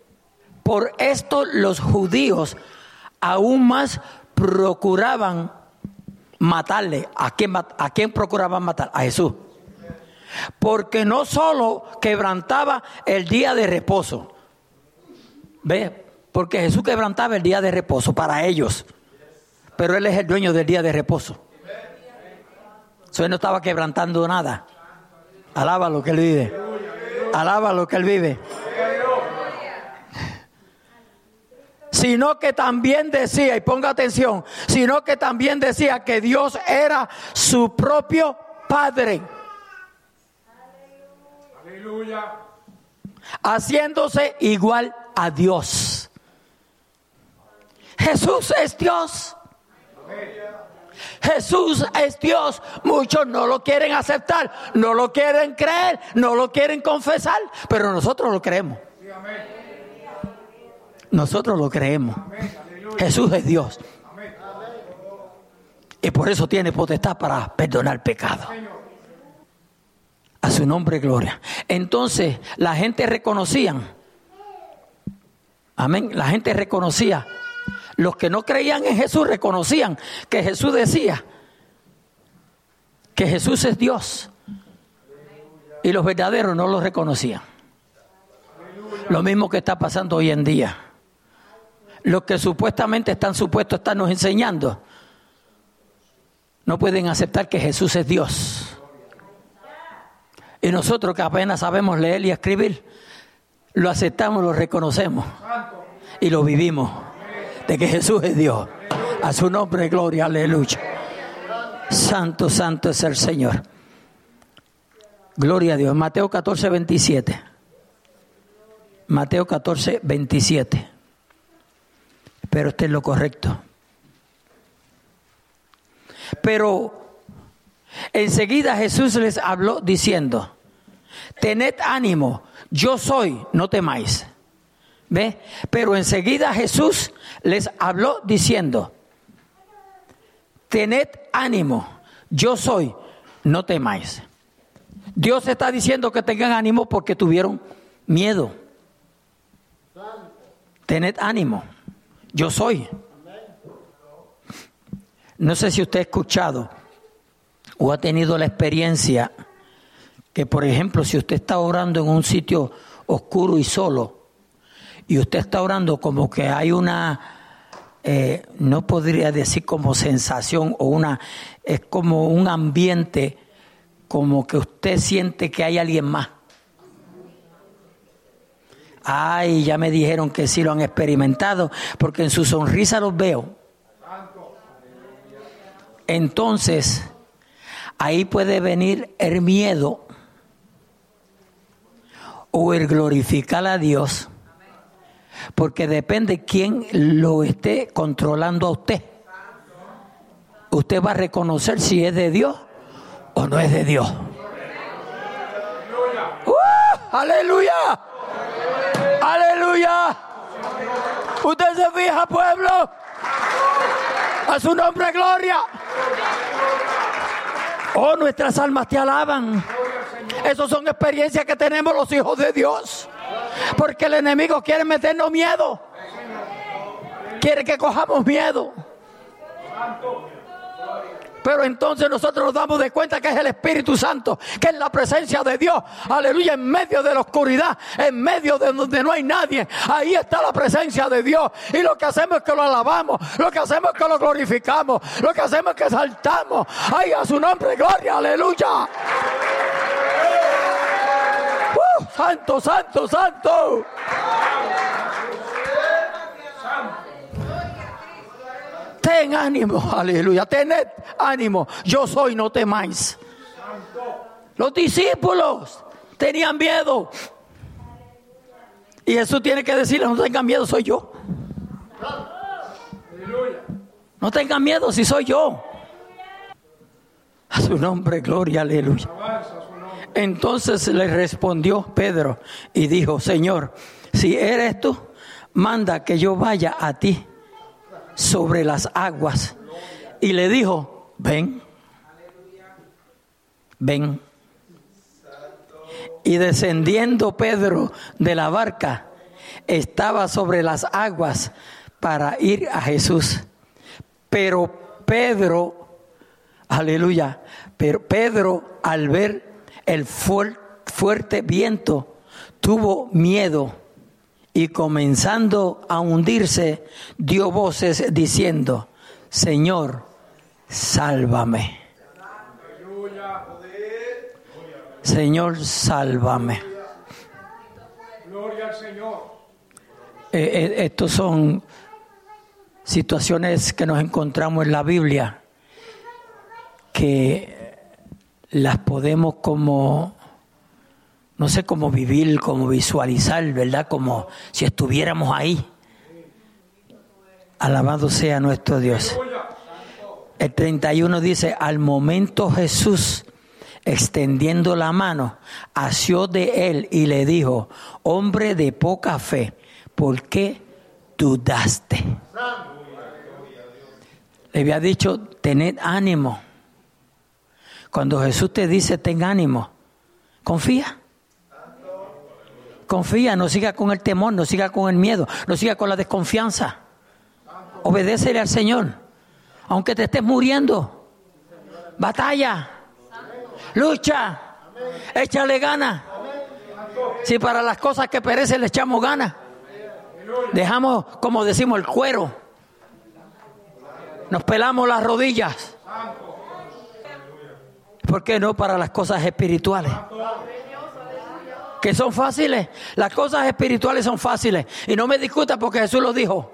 por esto los judíos aún más procuraban matarle. ¿A quién, ¿A quién procuraban matar? A Jesús. Porque no solo quebrantaba el día de reposo. ¿Ve? Porque Jesús quebrantaba el día de reposo para ellos. Pero Él es el dueño del día de reposo. Eso no estaba quebrantando nada. Alaba lo que él vive. Alaba lo que él vive. Sino que también decía, y ponga atención, sino que también decía que Dios era su propio Padre. Aleluya. Haciéndose igual a Dios. Jesús es Dios. Jesús es Dios. Muchos no lo quieren aceptar, no lo quieren creer, no lo quieren confesar, pero nosotros lo creemos. Nosotros lo creemos. Jesús es Dios. Y por eso tiene potestad para perdonar pecado. A su nombre, gloria. Entonces, la gente reconocía. Amén. La gente reconocía los que no creían en Jesús reconocían que Jesús decía que Jesús es Dios. Y los verdaderos no lo reconocían. Lo mismo que está pasando hoy en día. Los que supuestamente están supuestos a estarnos enseñando no pueden aceptar que Jesús es Dios. Y nosotros que apenas sabemos leer y escribir, lo aceptamos, lo reconocemos y lo vivimos de que Jesús es Dios. A su nombre, gloria, aleluya. Santo, santo es el Señor. Gloria a Dios. Mateo 14, 27. Mateo 14, 27. Pero este es lo correcto. Pero enseguida Jesús les habló diciendo, tened ánimo, yo soy, no temáis. ¿Ve? Pero enseguida Jesús les habló diciendo, tened ánimo, yo soy, no temáis. Dios está diciendo que tengan ánimo porque tuvieron miedo. Tened ánimo, yo soy. No sé si usted ha escuchado o ha tenido la experiencia que, por ejemplo, si usted está orando en un sitio oscuro y solo, y usted está orando como que hay una, eh, no podría decir como sensación o una, es como un ambiente, como que usted siente que hay alguien más. Ay, ya me dijeron que sí lo han experimentado, porque en su sonrisa los veo. Entonces, ahí puede venir el miedo o el glorificar a Dios porque depende quién lo esté controlando a usted. usted va a reconocer si es de Dios o no es de Dios. ¡Uh! aleluya. Aleluya. Usted se fija, pueblo. A su nombre, gloria. Oh, nuestras almas te alaban. Esas son experiencias que tenemos los hijos de Dios. Porque el enemigo quiere meternos miedo. Quiere que cojamos miedo. Pero entonces nosotros nos damos de cuenta que es el Espíritu Santo, que es la presencia de Dios. Aleluya, en medio de la oscuridad, en medio de donde no hay nadie. Ahí está la presencia de Dios. Y lo que hacemos es que lo alabamos, lo que hacemos es que lo glorificamos, lo que hacemos es que saltamos. Ay, a su nombre, gloria, aleluya. Uh, santo, santo, santo. Ten ánimo, aleluya. Tened ánimo. Yo soy, no temáis. Los discípulos tenían miedo. Y Jesús tiene que decirles, no tengan miedo, soy yo. No tengan miedo si soy yo. A su nombre, gloria, aleluya. Entonces le respondió Pedro y dijo, Señor, si eres tú, manda que yo vaya a ti sobre las aguas. Y le dijo, ven, ven. Y descendiendo Pedro de la barca, estaba sobre las aguas para ir a Jesús. Pero Pedro, aleluya, pero Pedro al ver el fuerte viento tuvo miedo y comenzando a hundirse, dio voces diciendo, Señor, sálvame. Señor, sálvame. Gloria al Señor. Eh, estos son situaciones que nos encontramos en la Biblia que las podemos como no sé cómo vivir, cómo visualizar, ¿verdad? Como si estuviéramos ahí. Alabado sea nuestro Dios. El 31 dice, al momento Jesús, extendiendo la mano, asió de él y le dijo, hombre de poca fe, ¿por qué dudaste? Le había dicho, tened ánimo. Cuando Jesús te dice, ten ánimo, confía. Confía, no siga con el temor, no siga con el miedo, no siga con la desconfianza. Obedécele al Señor. Aunque te estés muriendo. Batalla. Lucha. Échale gana. Si para las cosas que perecen le echamos ganas. Dejamos, como decimos, el cuero. Nos pelamos las rodillas. ¿Por qué no para las cosas espirituales? Que son fáciles. Las cosas espirituales son fáciles. Y no me discuta porque Jesús lo dijo.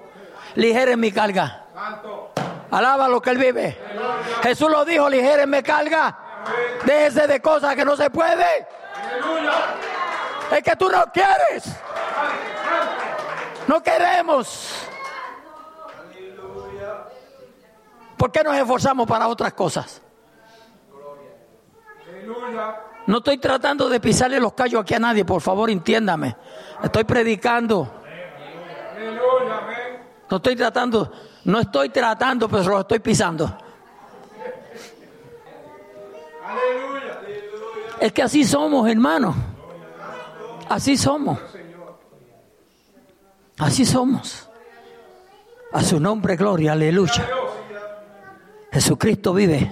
Ligeren mi carga. Alaba lo que Él vive. Jesús lo dijo, ligeren mi carga. Déjese de cosas que no se puede. Es que tú no quieres. No queremos. ¿Por qué nos esforzamos para otras cosas? Aleluya. No estoy tratando de pisarle los callos aquí a nadie, por favor, entiéndame. Estoy predicando. No estoy tratando, no estoy tratando, pero lo estoy pisando. Es que así somos, hermanos. Así somos. Así somos. A su nombre, gloria, aleluya. Jesucristo vive.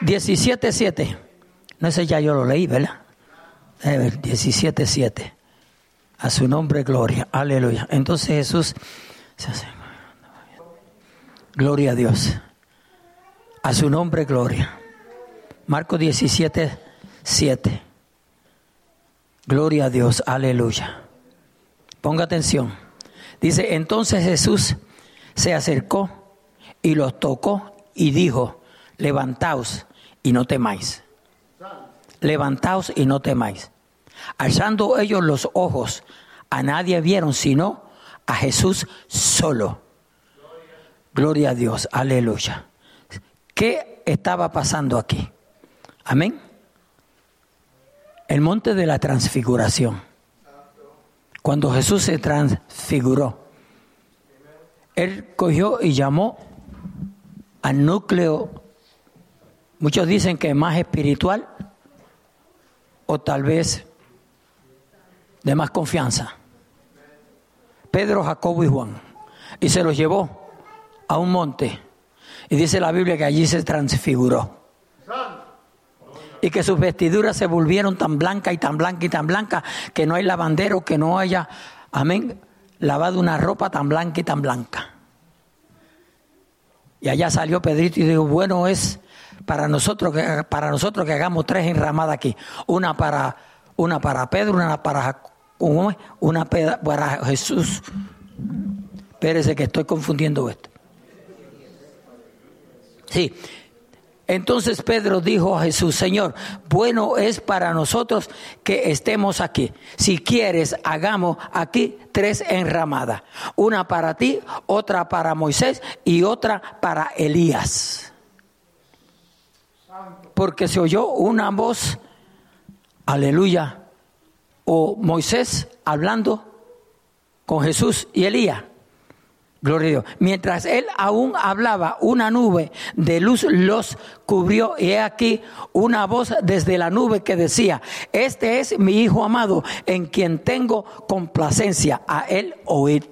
17.7. No sé, ya yo lo leí, ¿verdad? 17.7. A su nombre, gloria. Aleluya. Entonces Jesús. Gloria a Dios. A su nombre, gloria. Marcos 17, 7. Gloria a Dios. Aleluya. Ponga atención. Dice, entonces Jesús se acercó y los tocó y dijo, levantaos y no temáis levantaos y no temáis. Alzando ellos los ojos, a nadie vieron sino a Jesús solo. Gloria a Dios, aleluya. ¿Qué estaba pasando aquí? Amén. El monte de la transfiguración. Cuando Jesús se transfiguró, Él cogió y llamó al núcleo, muchos dicen que más espiritual o tal vez de más confianza. Pedro, Jacobo y Juan. Y se los llevó a un monte. Y dice la Biblia que allí se transfiguró. Y que sus vestiduras se volvieron tan blancas y tan blancas y tan blancas que no hay lavandero que no haya, amén, lavado una ropa tan blanca y tan blanca. Y allá salió Pedrito y dijo, bueno es para nosotros que, para nosotros que hagamos tres enramadas aquí. Una para, una para Pedro, una para, una para Jesús. Espérese que estoy confundiendo esto. Sí. Entonces Pedro dijo a Jesús, Señor, bueno es para nosotros que estemos aquí. Si quieres, hagamos aquí tres enramadas. Una para ti, otra para Moisés y otra para Elías. Porque se oyó una voz, aleluya, o Moisés hablando con Jesús y Elías. Gloria a Dios. Mientras él aún hablaba, una nube de luz los cubrió y he aquí una voz desde la nube que decía, este es mi Hijo amado en quien tengo complacencia, a él oír.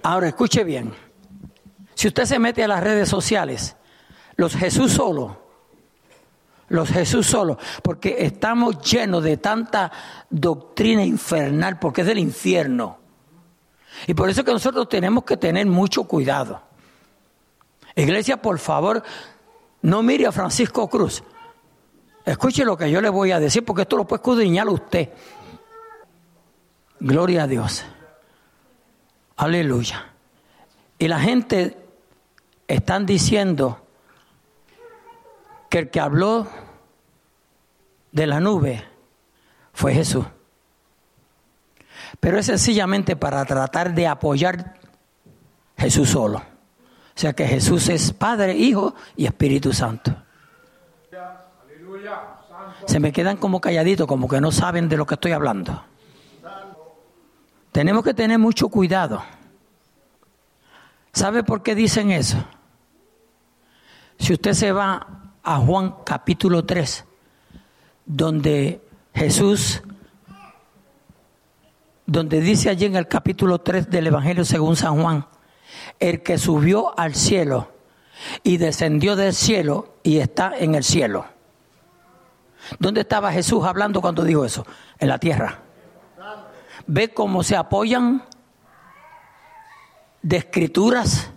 Ahora escuche bien, si usted se mete a las redes sociales, los Jesús solo, los Jesús solo, porque estamos llenos de tanta doctrina infernal, porque es del infierno. Y por eso que nosotros tenemos que tener mucho cuidado. Iglesia, por favor, no mire a Francisco Cruz. Escuche lo que yo le voy a decir, porque esto lo puede escudriñar usted. Gloria a Dios. Aleluya. Y la gente están diciendo que el que habló de la nube fue Jesús pero es sencillamente para tratar de apoyar Jesús solo. O sea que Jesús es Padre, Hijo y Espíritu Santo. Se me quedan como calladitos, como que no saben de lo que estoy hablando. Tenemos que tener mucho cuidado. ¿Sabe por qué dicen eso? Si usted se va a Juan capítulo 3, donde Jesús donde dice allí en el capítulo 3 del Evangelio según San Juan, el que subió al cielo y descendió del cielo y está en el cielo. ¿Dónde estaba Jesús hablando cuando dijo eso? En la tierra. Ve cómo se apoyan de escrituras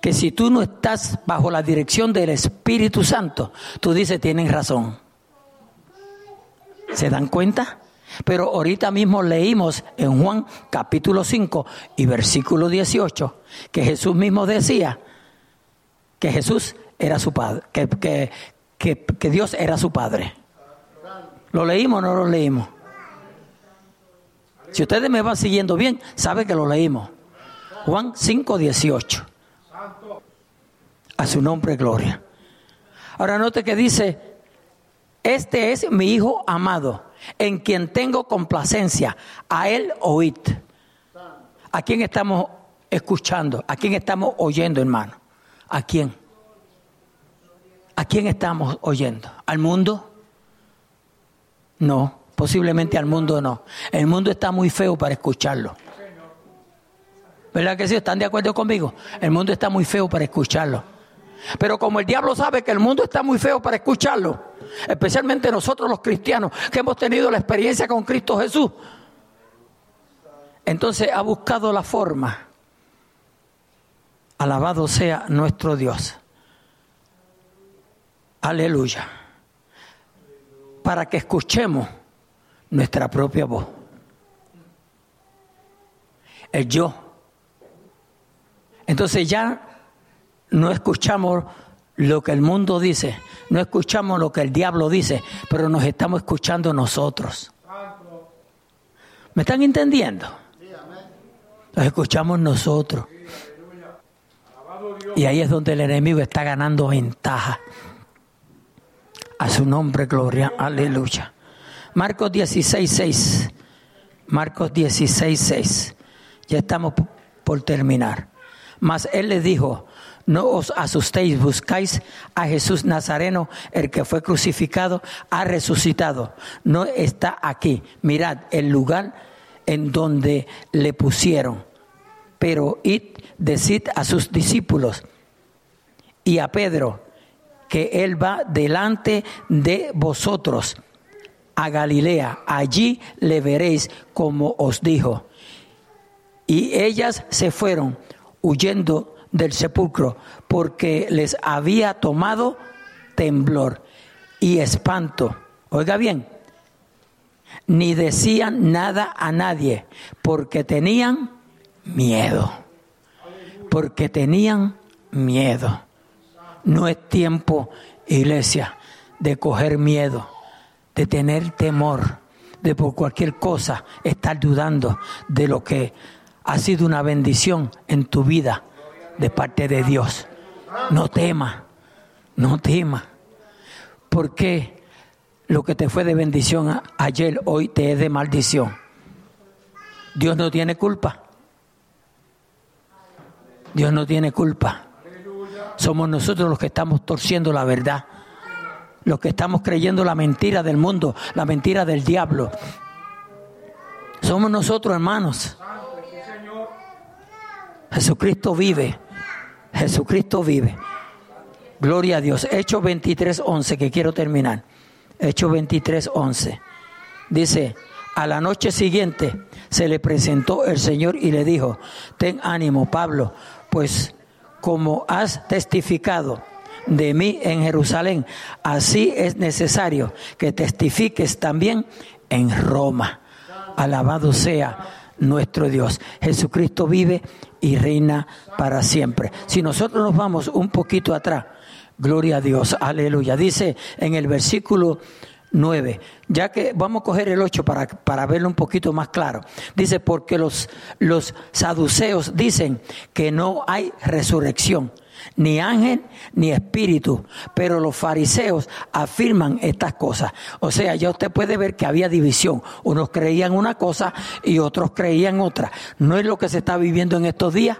que si tú no estás bajo la dirección del Espíritu Santo, tú dices, tienen razón. ¿Se dan cuenta? Pero ahorita mismo leímos en Juan capítulo 5 y versículo 18 que Jesús mismo decía que Jesús era su padre, que, que, Dios era su padre. ¿Lo leímos o no lo leímos? Si ustedes me van siguiendo bien, saben que lo leímos. Juan 5, 18. A su nombre, gloria. Ahora note que dice, este es mi hijo amado en quien tengo complacencia, a él oíd. ¿A quién estamos escuchando? ¿A quién estamos oyendo, hermano? ¿A quién? ¿A quién estamos oyendo? ¿Al mundo? No, posiblemente al mundo no. El mundo está muy feo para escucharlo. ¿Verdad que sí? ¿Están de acuerdo conmigo? El mundo está muy feo para escucharlo. Pero como el diablo sabe que el mundo está muy feo para escucharlo, especialmente nosotros los cristianos que hemos tenido la experiencia con Cristo Jesús, entonces ha buscado la forma. Alabado sea nuestro Dios. Aleluya. Para que escuchemos nuestra propia voz. El yo. Entonces ya no escuchamos lo que el mundo dice, no escuchamos lo que el diablo dice, pero nos estamos escuchando nosotros. ¿Me están entendiendo? Nos escuchamos nosotros. Y ahí es donde el enemigo está ganando ventaja. A su nombre, gloria, aleluya. Marcos 16, 6. Marcos 16, 6. Ya estamos por terminar. Mas él le dijo, no os asustéis, buscáis a Jesús Nazareno, el que fue crucificado, ha resucitado. No está aquí. Mirad el lugar en donde le pusieron. Pero id, decid a sus discípulos y a Pedro que él va delante de vosotros a Galilea. Allí le veréis como os dijo. Y ellas se fueron huyendo del sepulcro porque les había tomado temblor y espanto. Oiga bien, ni decían nada a nadie porque tenían miedo. Porque tenían miedo. No es tiempo, iglesia, de coger miedo, de tener temor, de por cualquier cosa estar dudando de lo que ha sido una bendición en tu vida de parte de Dios. No tema, no tema. Porque lo que te fue de bendición ayer, hoy te es de maldición. Dios no tiene culpa. Dios no tiene culpa. Somos nosotros los que estamos torciendo la verdad. Los que estamos creyendo la mentira del mundo, la mentira del diablo. Somos nosotros, hermanos. Jesucristo vive. Jesucristo vive. Gloria a Dios. Hechos 23, 11, que quiero terminar. Hechos 23, 11. Dice, a la noche siguiente se le presentó el Señor y le dijo, ten ánimo, Pablo, pues como has testificado de mí en Jerusalén, así es necesario que testifiques también en Roma. Alabado sea nuestro Dios. Jesucristo vive y reina para siempre. Si nosotros nos vamos un poquito atrás, gloria a Dios, aleluya. Dice en el versículo 9, ya que vamos a coger el 8 para, para verlo un poquito más claro. Dice, porque los, los saduceos dicen que no hay resurrección ni ángel ni espíritu, pero los fariseos afirman estas cosas. O sea, ya usted puede ver que había división. Unos creían una cosa y otros creían otra. ¿No es lo que se está viviendo en estos días?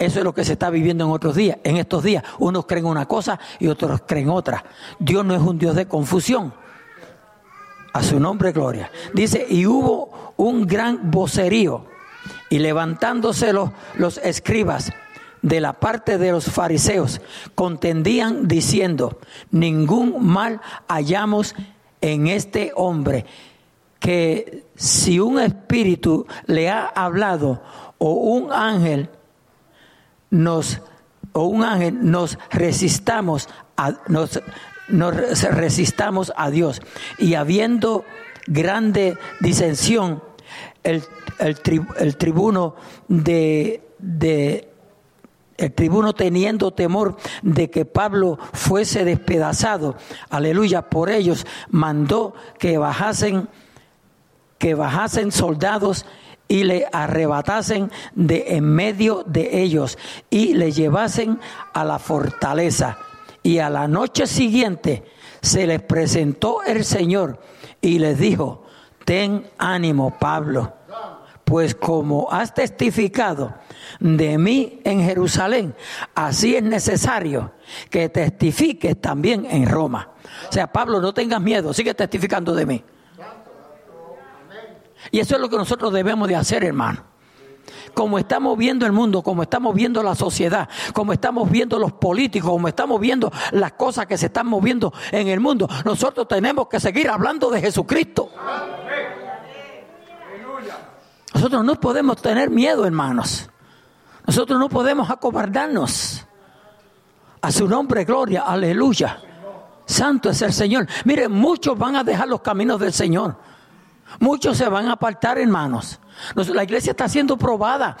Eso es lo que se está viviendo en otros días. En estos días, unos creen una cosa y otros creen otra. Dios no es un Dios de confusión. A su nombre, gloria. Dice, y hubo un gran vocerío. Y levantándose los, los escribas de la parte de los fariseos contendían diciendo, ningún mal hallamos en este hombre, que si un espíritu le ha hablado o un ángel nos o un ángel nos resistamos a, nos, nos resistamos a Dios. Y habiendo grande disensión el, el tribuno de, de el tribuno teniendo temor de que Pablo fuese despedazado, aleluya, por ellos mandó que bajasen que bajasen soldados y le arrebatasen de en medio de ellos y le llevasen a la fortaleza. Y a la noche siguiente se les presentó el Señor y les dijo, ten ánimo, Pablo, pues como has testificado, de mí en Jerusalén, así es necesario que testifiques también en Roma. O sea, Pablo, no tengas miedo, sigue testificando de mí. Y eso es lo que nosotros debemos de hacer, hermano. Como estamos viendo el mundo, como estamos viendo la sociedad, como estamos viendo los políticos, como estamos viendo las cosas que se están moviendo en el mundo, nosotros tenemos que seguir hablando de Jesucristo. Nosotros no podemos tener miedo, hermanos. Nosotros no podemos acobardarnos. A su nombre, gloria, aleluya. Santo es el Señor. Miren, muchos van a dejar los caminos del Señor. Muchos se van a apartar, hermanos. La iglesia está siendo probada.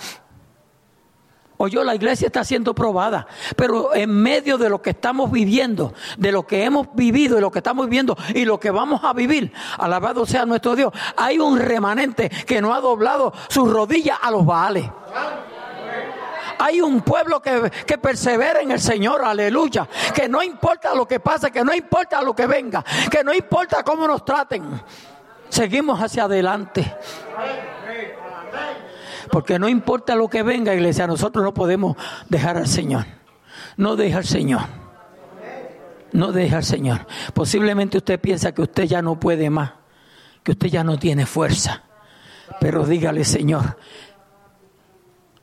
O yo, la iglesia está siendo probada. Pero en medio de lo que estamos viviendo, de lo que hemos vivido y lo que estamos viviendo y lo que vamos a vivir, alabado sea nuestro Dios, hay un remanente que no ha doblado sus rodillas a los baales Hay un pueblo que, que persevera en el Señor, aleluya. Que no importa lo que pase, que no importa lo que venga, que no importa cómo nos traten. Seguimos hacia adelante. Porque no importa lo que venga, iglesia, nosotros no podemos dejar al Señor. No deja al Señor. No deja al Señor. Posiblemente usted piensa que usted ya no puede más, que usted ya no tiene fuerza. Pero dígale, Señor,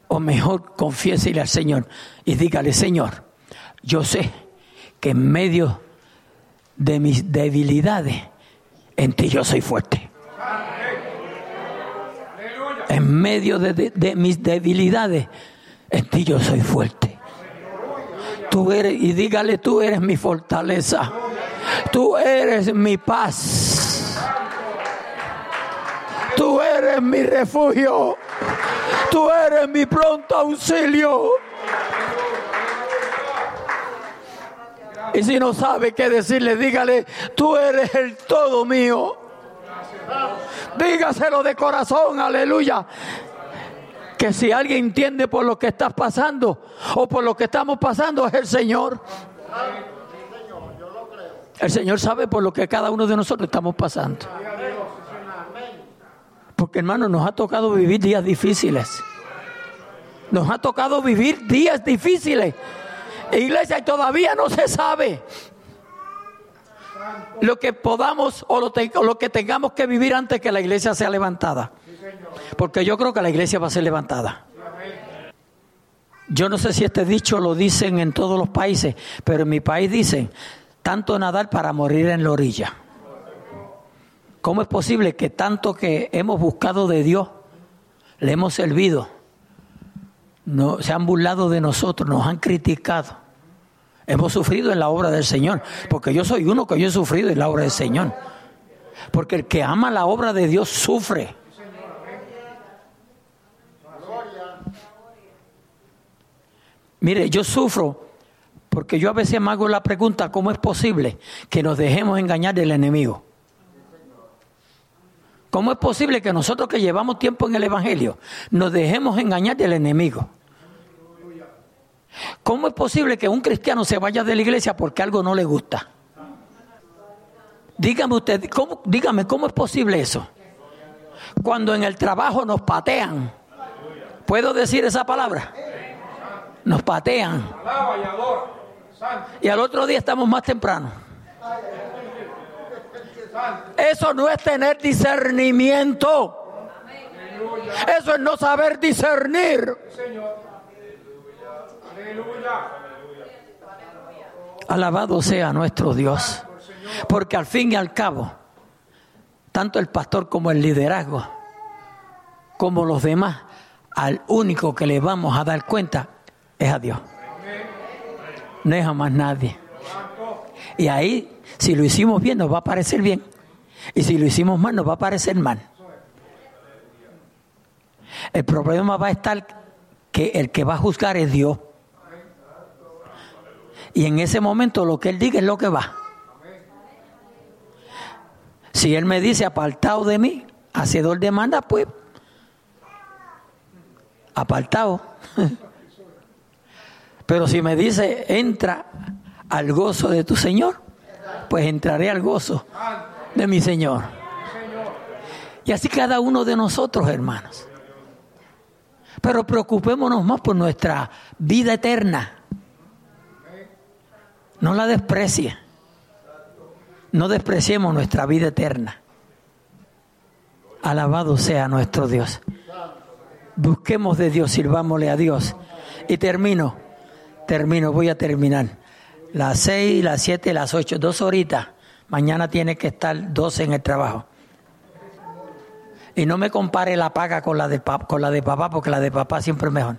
o mejor confiésele al Señor y dígale, Señor, yo sé que en medio de mis debilidades, en ti yo soy fuerte. En medio de, mis debilidades, en ti yo soy fuerte. Tú eres, y dígale, tú eres mi fortaleza. Tú eres mi paz. Tú eres mi refugio. Tú eres mi pronto auxilio. Y si no sabe qué decirle, dígale, tú eres el todo mío. Dígaselo de corazón, aleluya. Que si alguien entiende por lo que estás pasando o por lo que estamos pasando es el Señor. El Señor sabe por lo que cada uno de nosotros estamos pasando. Porque hermano, nos ha tocado vivir días difíciles. Nos ha tocado vivir días difíciles. Iglesia, y todavía no se sabe lo que podamos o lo, que tengamos que vivir antes que la iglesia sea levantada. Porque yo creo que la iglesia va a ser levantada. Yo no sé si este dicho lo dicen en todos los países, pero en mi país dicen, tanto nadar para morir en la orilla. ¿Cómo es posible que tanto que hemos buscado de Dios, le hemos servido, no, se han burlado de nosotros, nos han criticado? Hemos sufrido en la obra del Señor, porque yo soy uno que yo he sufrido en la obra del Señor. Porque el que ama la obra de Dios sufre. Mire, yo sufro porque yo a veces me hago la pregunta, ¿cómo es posible que nos dejemos engañar del enemigo? ¿Cómo es posible que nosotros que llevamos tiempo en el Evangelio nos dejemos engañar del enemigo? ¿Cómo es posible que un cristiano se vaya de la iglesia porque algo no le gusta? Dígame usted, ¿cómo, dígame, ¿cómo es posible eso? Cuando en el trabajo nos patean, ¿puedo decir esa palabra? Nos patean. Y al otro día estamos más temprano. Eso no es tener discernimiento. Eso es no saber discernir. Alabado sea nuestro Dios. Porque al fin y al cabo, tanto el pastor como el liderazgo, como los demás, al único que le vamos a dar cuenta es a Dios. No es a más nadie. Y ahí, si lo hicimos bien, nos va a parecer bien. Y si lo hicimos mal, nos va a parecer mal. El problema va a estar que el que va a juzgar es Dios. Y en ese momento lo que Él diga es lo que va. Si Él me dice apartado de mí, hacedor de manda, pues apartado. Pero si me dice entra al gozo de tu Señor, pues entraré al gozo de mi Señor. Y así cada uno de nosotros, hermanos. Pero preocupémonos más por nuestra vida eterna. No la desprecie. No despreciemos nuestra vida eterna. Alabado sea nuestro Dios. Busquemos de Dios, sirvámosle a Dios. Y termino, termino, voy a terminar. Las seis, las siete, las ocho, dos horitas. Mañana tiene que estar dos en el trabajo. Y no me compare la paga con la de, con la de papá, porque la de papá siempre es mejor.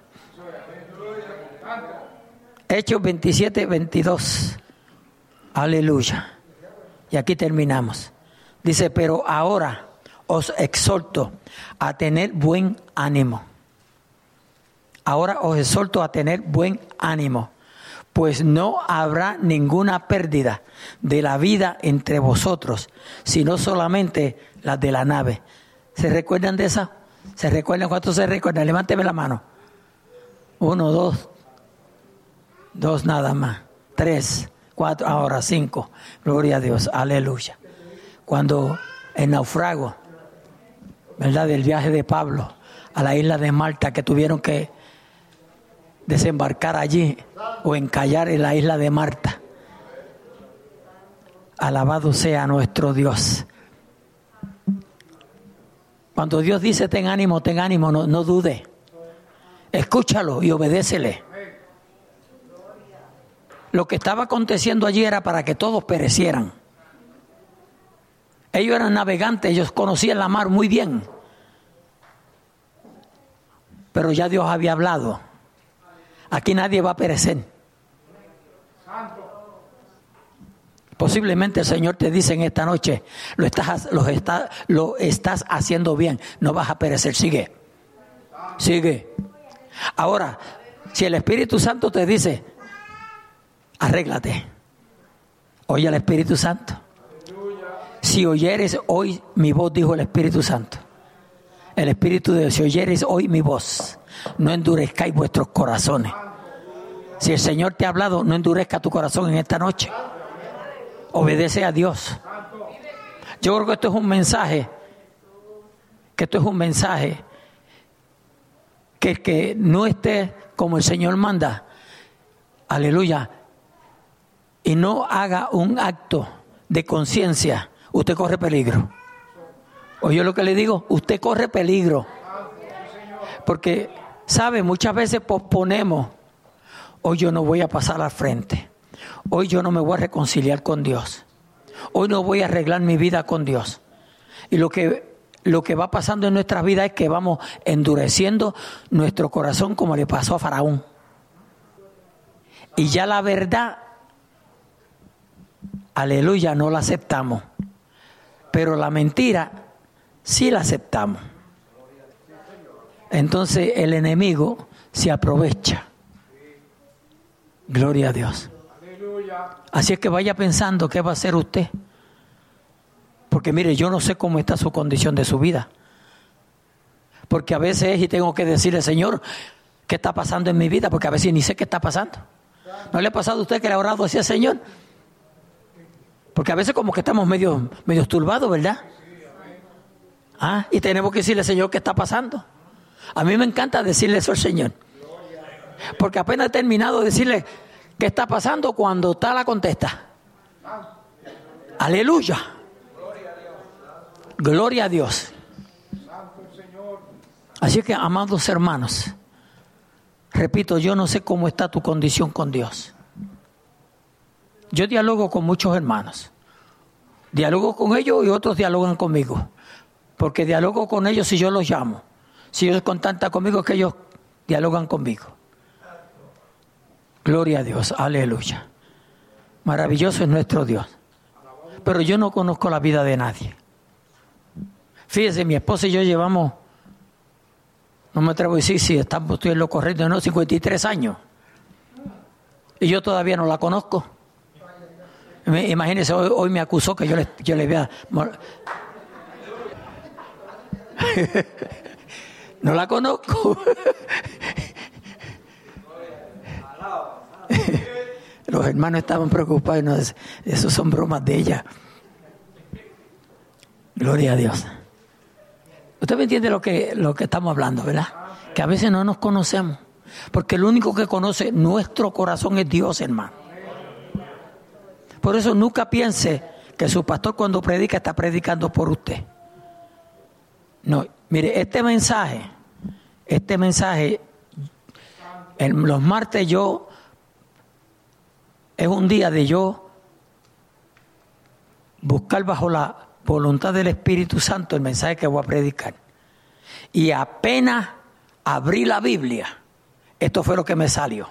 Hechos 27, 22. Aleluya. Y aquí terminamos. Dice, pero ahora os exhorto a tener buen ánimo. Ahora os exhorto a tener buen ánimo, pues no habrá ninguna pérdida de la vida entre vosotros, sino solamente la de la nave. ¿Se recuerdan de esa? ¿Se recuerdan? ¿Cuántos se recuerdan? Levánteme la mano. Uno, dos, dos nada más, tres, cuatro, ahora cinco. Gloria a Dios, aleluya. Cuando el naufrago, ¿verdad? Del viaje de Pablo a la isla de Malta, que tuvieron que desembarcar allí o encallar en la isla de Marta. Alabado sea nuestro Dios. Cuando Dios dice ten ánimo, ten ánimo, no, no dude. Escúchalo y obedécele. Lo que estaba aconteciendo allí era para que todos perecieran. Ellos eran navegantes, ellos conocían la mar muy bien. Pero ya Dios había hablado. Aquí nadie va a perecer. Posiblemente el Señor te dice en esta noche, lo estás, lo, lo estás haciendo bien, no vas a perecer, sigue, sigue. Ahora, si el Espíritu Santo te dice, arréglate, oye al Espíritu Santo. Si oyeres hoy mi voz, dijo el Espíritu Santo. El Espíritu de Dios, si oyeres hoy mi voz, no endurezcáis vuestros corazones. Si el Señor te ha hablado, no endurezca tu corazón en esta noche. Obedece a Dios. Yo creo que esto es un mensaje, que esto es un mensaje, que el que no esté como el Señor manda, aleluya, y no haga un acto de conciencia, usted corre peligro. Oye lo que le digo, usted corre peligro. Porque, ¿sabe? Muchas veces posponemos, hoy yo no voy a pasar al frente, hoy yo no me voy a reconciliar con Dios, hoy no voy a arreglar mi vida con Dios. Y lo que, lo que va pasando en nuestra vida es que vamos endureciendo nuestro corazón como le pasó a Faraón. Y ya la verdad, aleluya, no la aceptamos. Pero la mentira sí la aceptamos. Entonces el enemigo se aprovecha. Gloria a Dios. Así es que vaya pensando qué va a hacer usted. Porque mire, yo no sé cómo está su condición de su vida. Porque a veces y tengo que decirle, Señor, ¿qué está pasando en mi vida? Porque a veces ni sé qué está pasando. ¿No le ha pasado a usted que le ha orado así al Señor? Porque a veces como que estamos medio, medio turbados, ¿verdad? Ah, y tenemos que decirle, Señor, ¿qué está pasando? A mí me encanta decirle eso al Señor. Porque apenas he terminado de decirle qué está pasando cuando está la contesta. Aleluya. Gloria a Dios. Así que, amados hermanos, repito, yo no sé cómo está tu condición con Dios. Yo dialogo con muchos hermanos. Dialogo con ellos y otros dialogan conmigo. Porque dialogo con ellos si yo los llamo. Si ellos contactan conmigo, que ellos dialogan conmigo. Gloria a Dios, aleluya. Maravilloso es nuestro Dios. Pero yo no conozco la vida de nadie. Fíjese, mi esposa y yo llevamos, no me atrevo a decir si estamos estoy en lo correcto, no, 53 años. Y yo todavía no la conozco. Imagínese, hoy, me acusó que yo le, yo vea. no la conozco. Los hermanos estaban preocupados. No, eso son bromas de ella. Gloria a Dios. Usted me entiende lo que, lo que estamos hablando, ¿verdad? Que a veces no nos conocemos. Porque el único que conoce nuestro corazón es Dios, hermano. Por eso nunca piense que su pastor cuando predica está predicando por usted. No, mire, este mensaje, este mensaje, en los martes yo, es un día de yo buscar bajo la voluntad del Espíritu Santo el mensaje que voy a predicar. Y apenas abrí la Biblia, esto fue lo que me salió.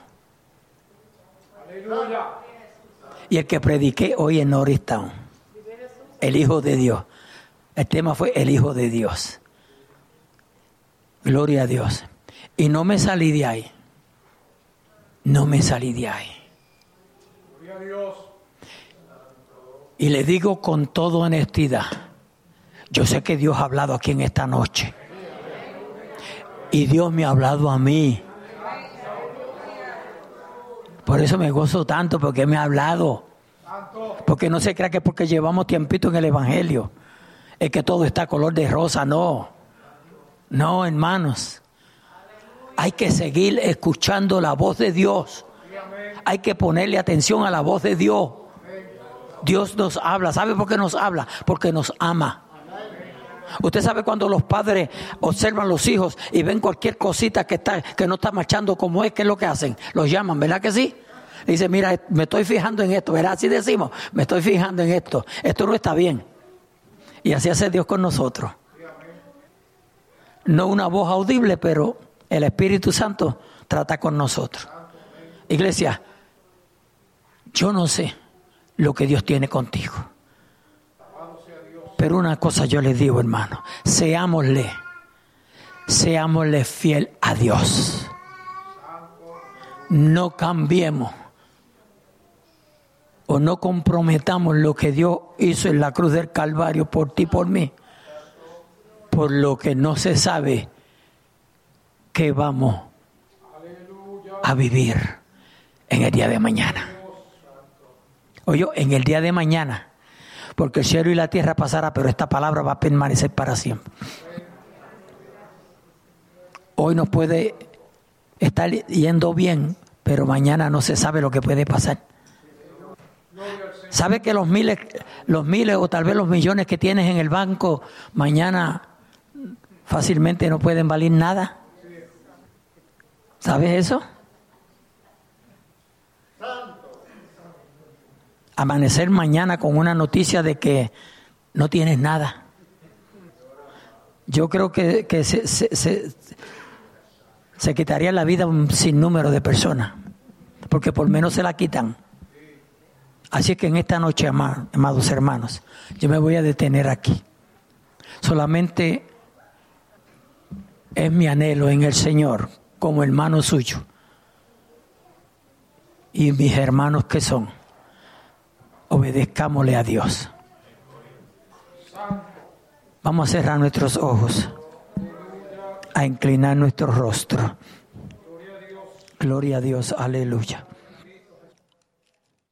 Aleluya y el que prediqué hoy en Norristown. El Hijo de Dios. El tema fue el Hijo de Dios. Gloria a Dios. Y no me salí de ahí. No me salí de ahí. Gloria a Dios. Y le digo con toda honestidad, yo sé que Dios ha hablado aquí en esta noche. Y Dios me ha hablado a mí. Por eso me gozo tanto, porque me ha hablado. Porque no se crea que porque llevamos tiempito en el Evangelio, es que todo está color de rosa, no. No, hermanos. Hay que seguir escuchando la voz de Dios. Hay que ponerle atención a la voz de Dios. Dios nos habla. ¿Sabe por qué nos habla? Porque nos ama. Usted sabe cuando los padres observan los hijos y ven cualquier cosita que, está, que no está marchando como es, ¿qué es lo que hacen? Los llaman, ¿verdad que sí? Dice, mira, me estoy fijando en esto, ¿verdad? Así decimos, me estoy fijando en esto. Esto no está bien. Y así hace Dios con nosotros. No una voz audible, pero el Espíritu Santo trata con nosotros. Iglesia, yo no sé lo que Dios tiene contigo. Pero una cosa yo les digo, hermano, seámosle, seámosle fiel a Dios. No cambiemos o no comprometamos lo que Dios hizo en la cruz del Calvario por ti por mí, por lo que no se sabe que vamos a vivir en el día de mañana. Oye, en el día de mañana porque el cielo y la tierra pasará, pero esta palabra va a permanecer para siempre. Hoy nos puede estar yendo bien, pero mañana no se sabe lo que puede pasar. ¿Sabe que los miles, los miles o tal vez los millones que tienes en el banco mañana fácilmente no pueden valer nada? ¿Sabes eso? Amanecer mañana con una noticia de que no tienes nada. Yo creo que, se, quitaría la vida un sinnúmero de personas, porque por menos se la quitan. Así que en esta noche, amados hermanos, yo me voy a detener aquí. Solamente es mi anhelo en el Señor, como hermano suyo, y mis hermanos que son obedezcámosle a Dios. Vamos a cerrar nuestros ojos, a inclinar nuestro rostro. Gloria a Dios, aleluya.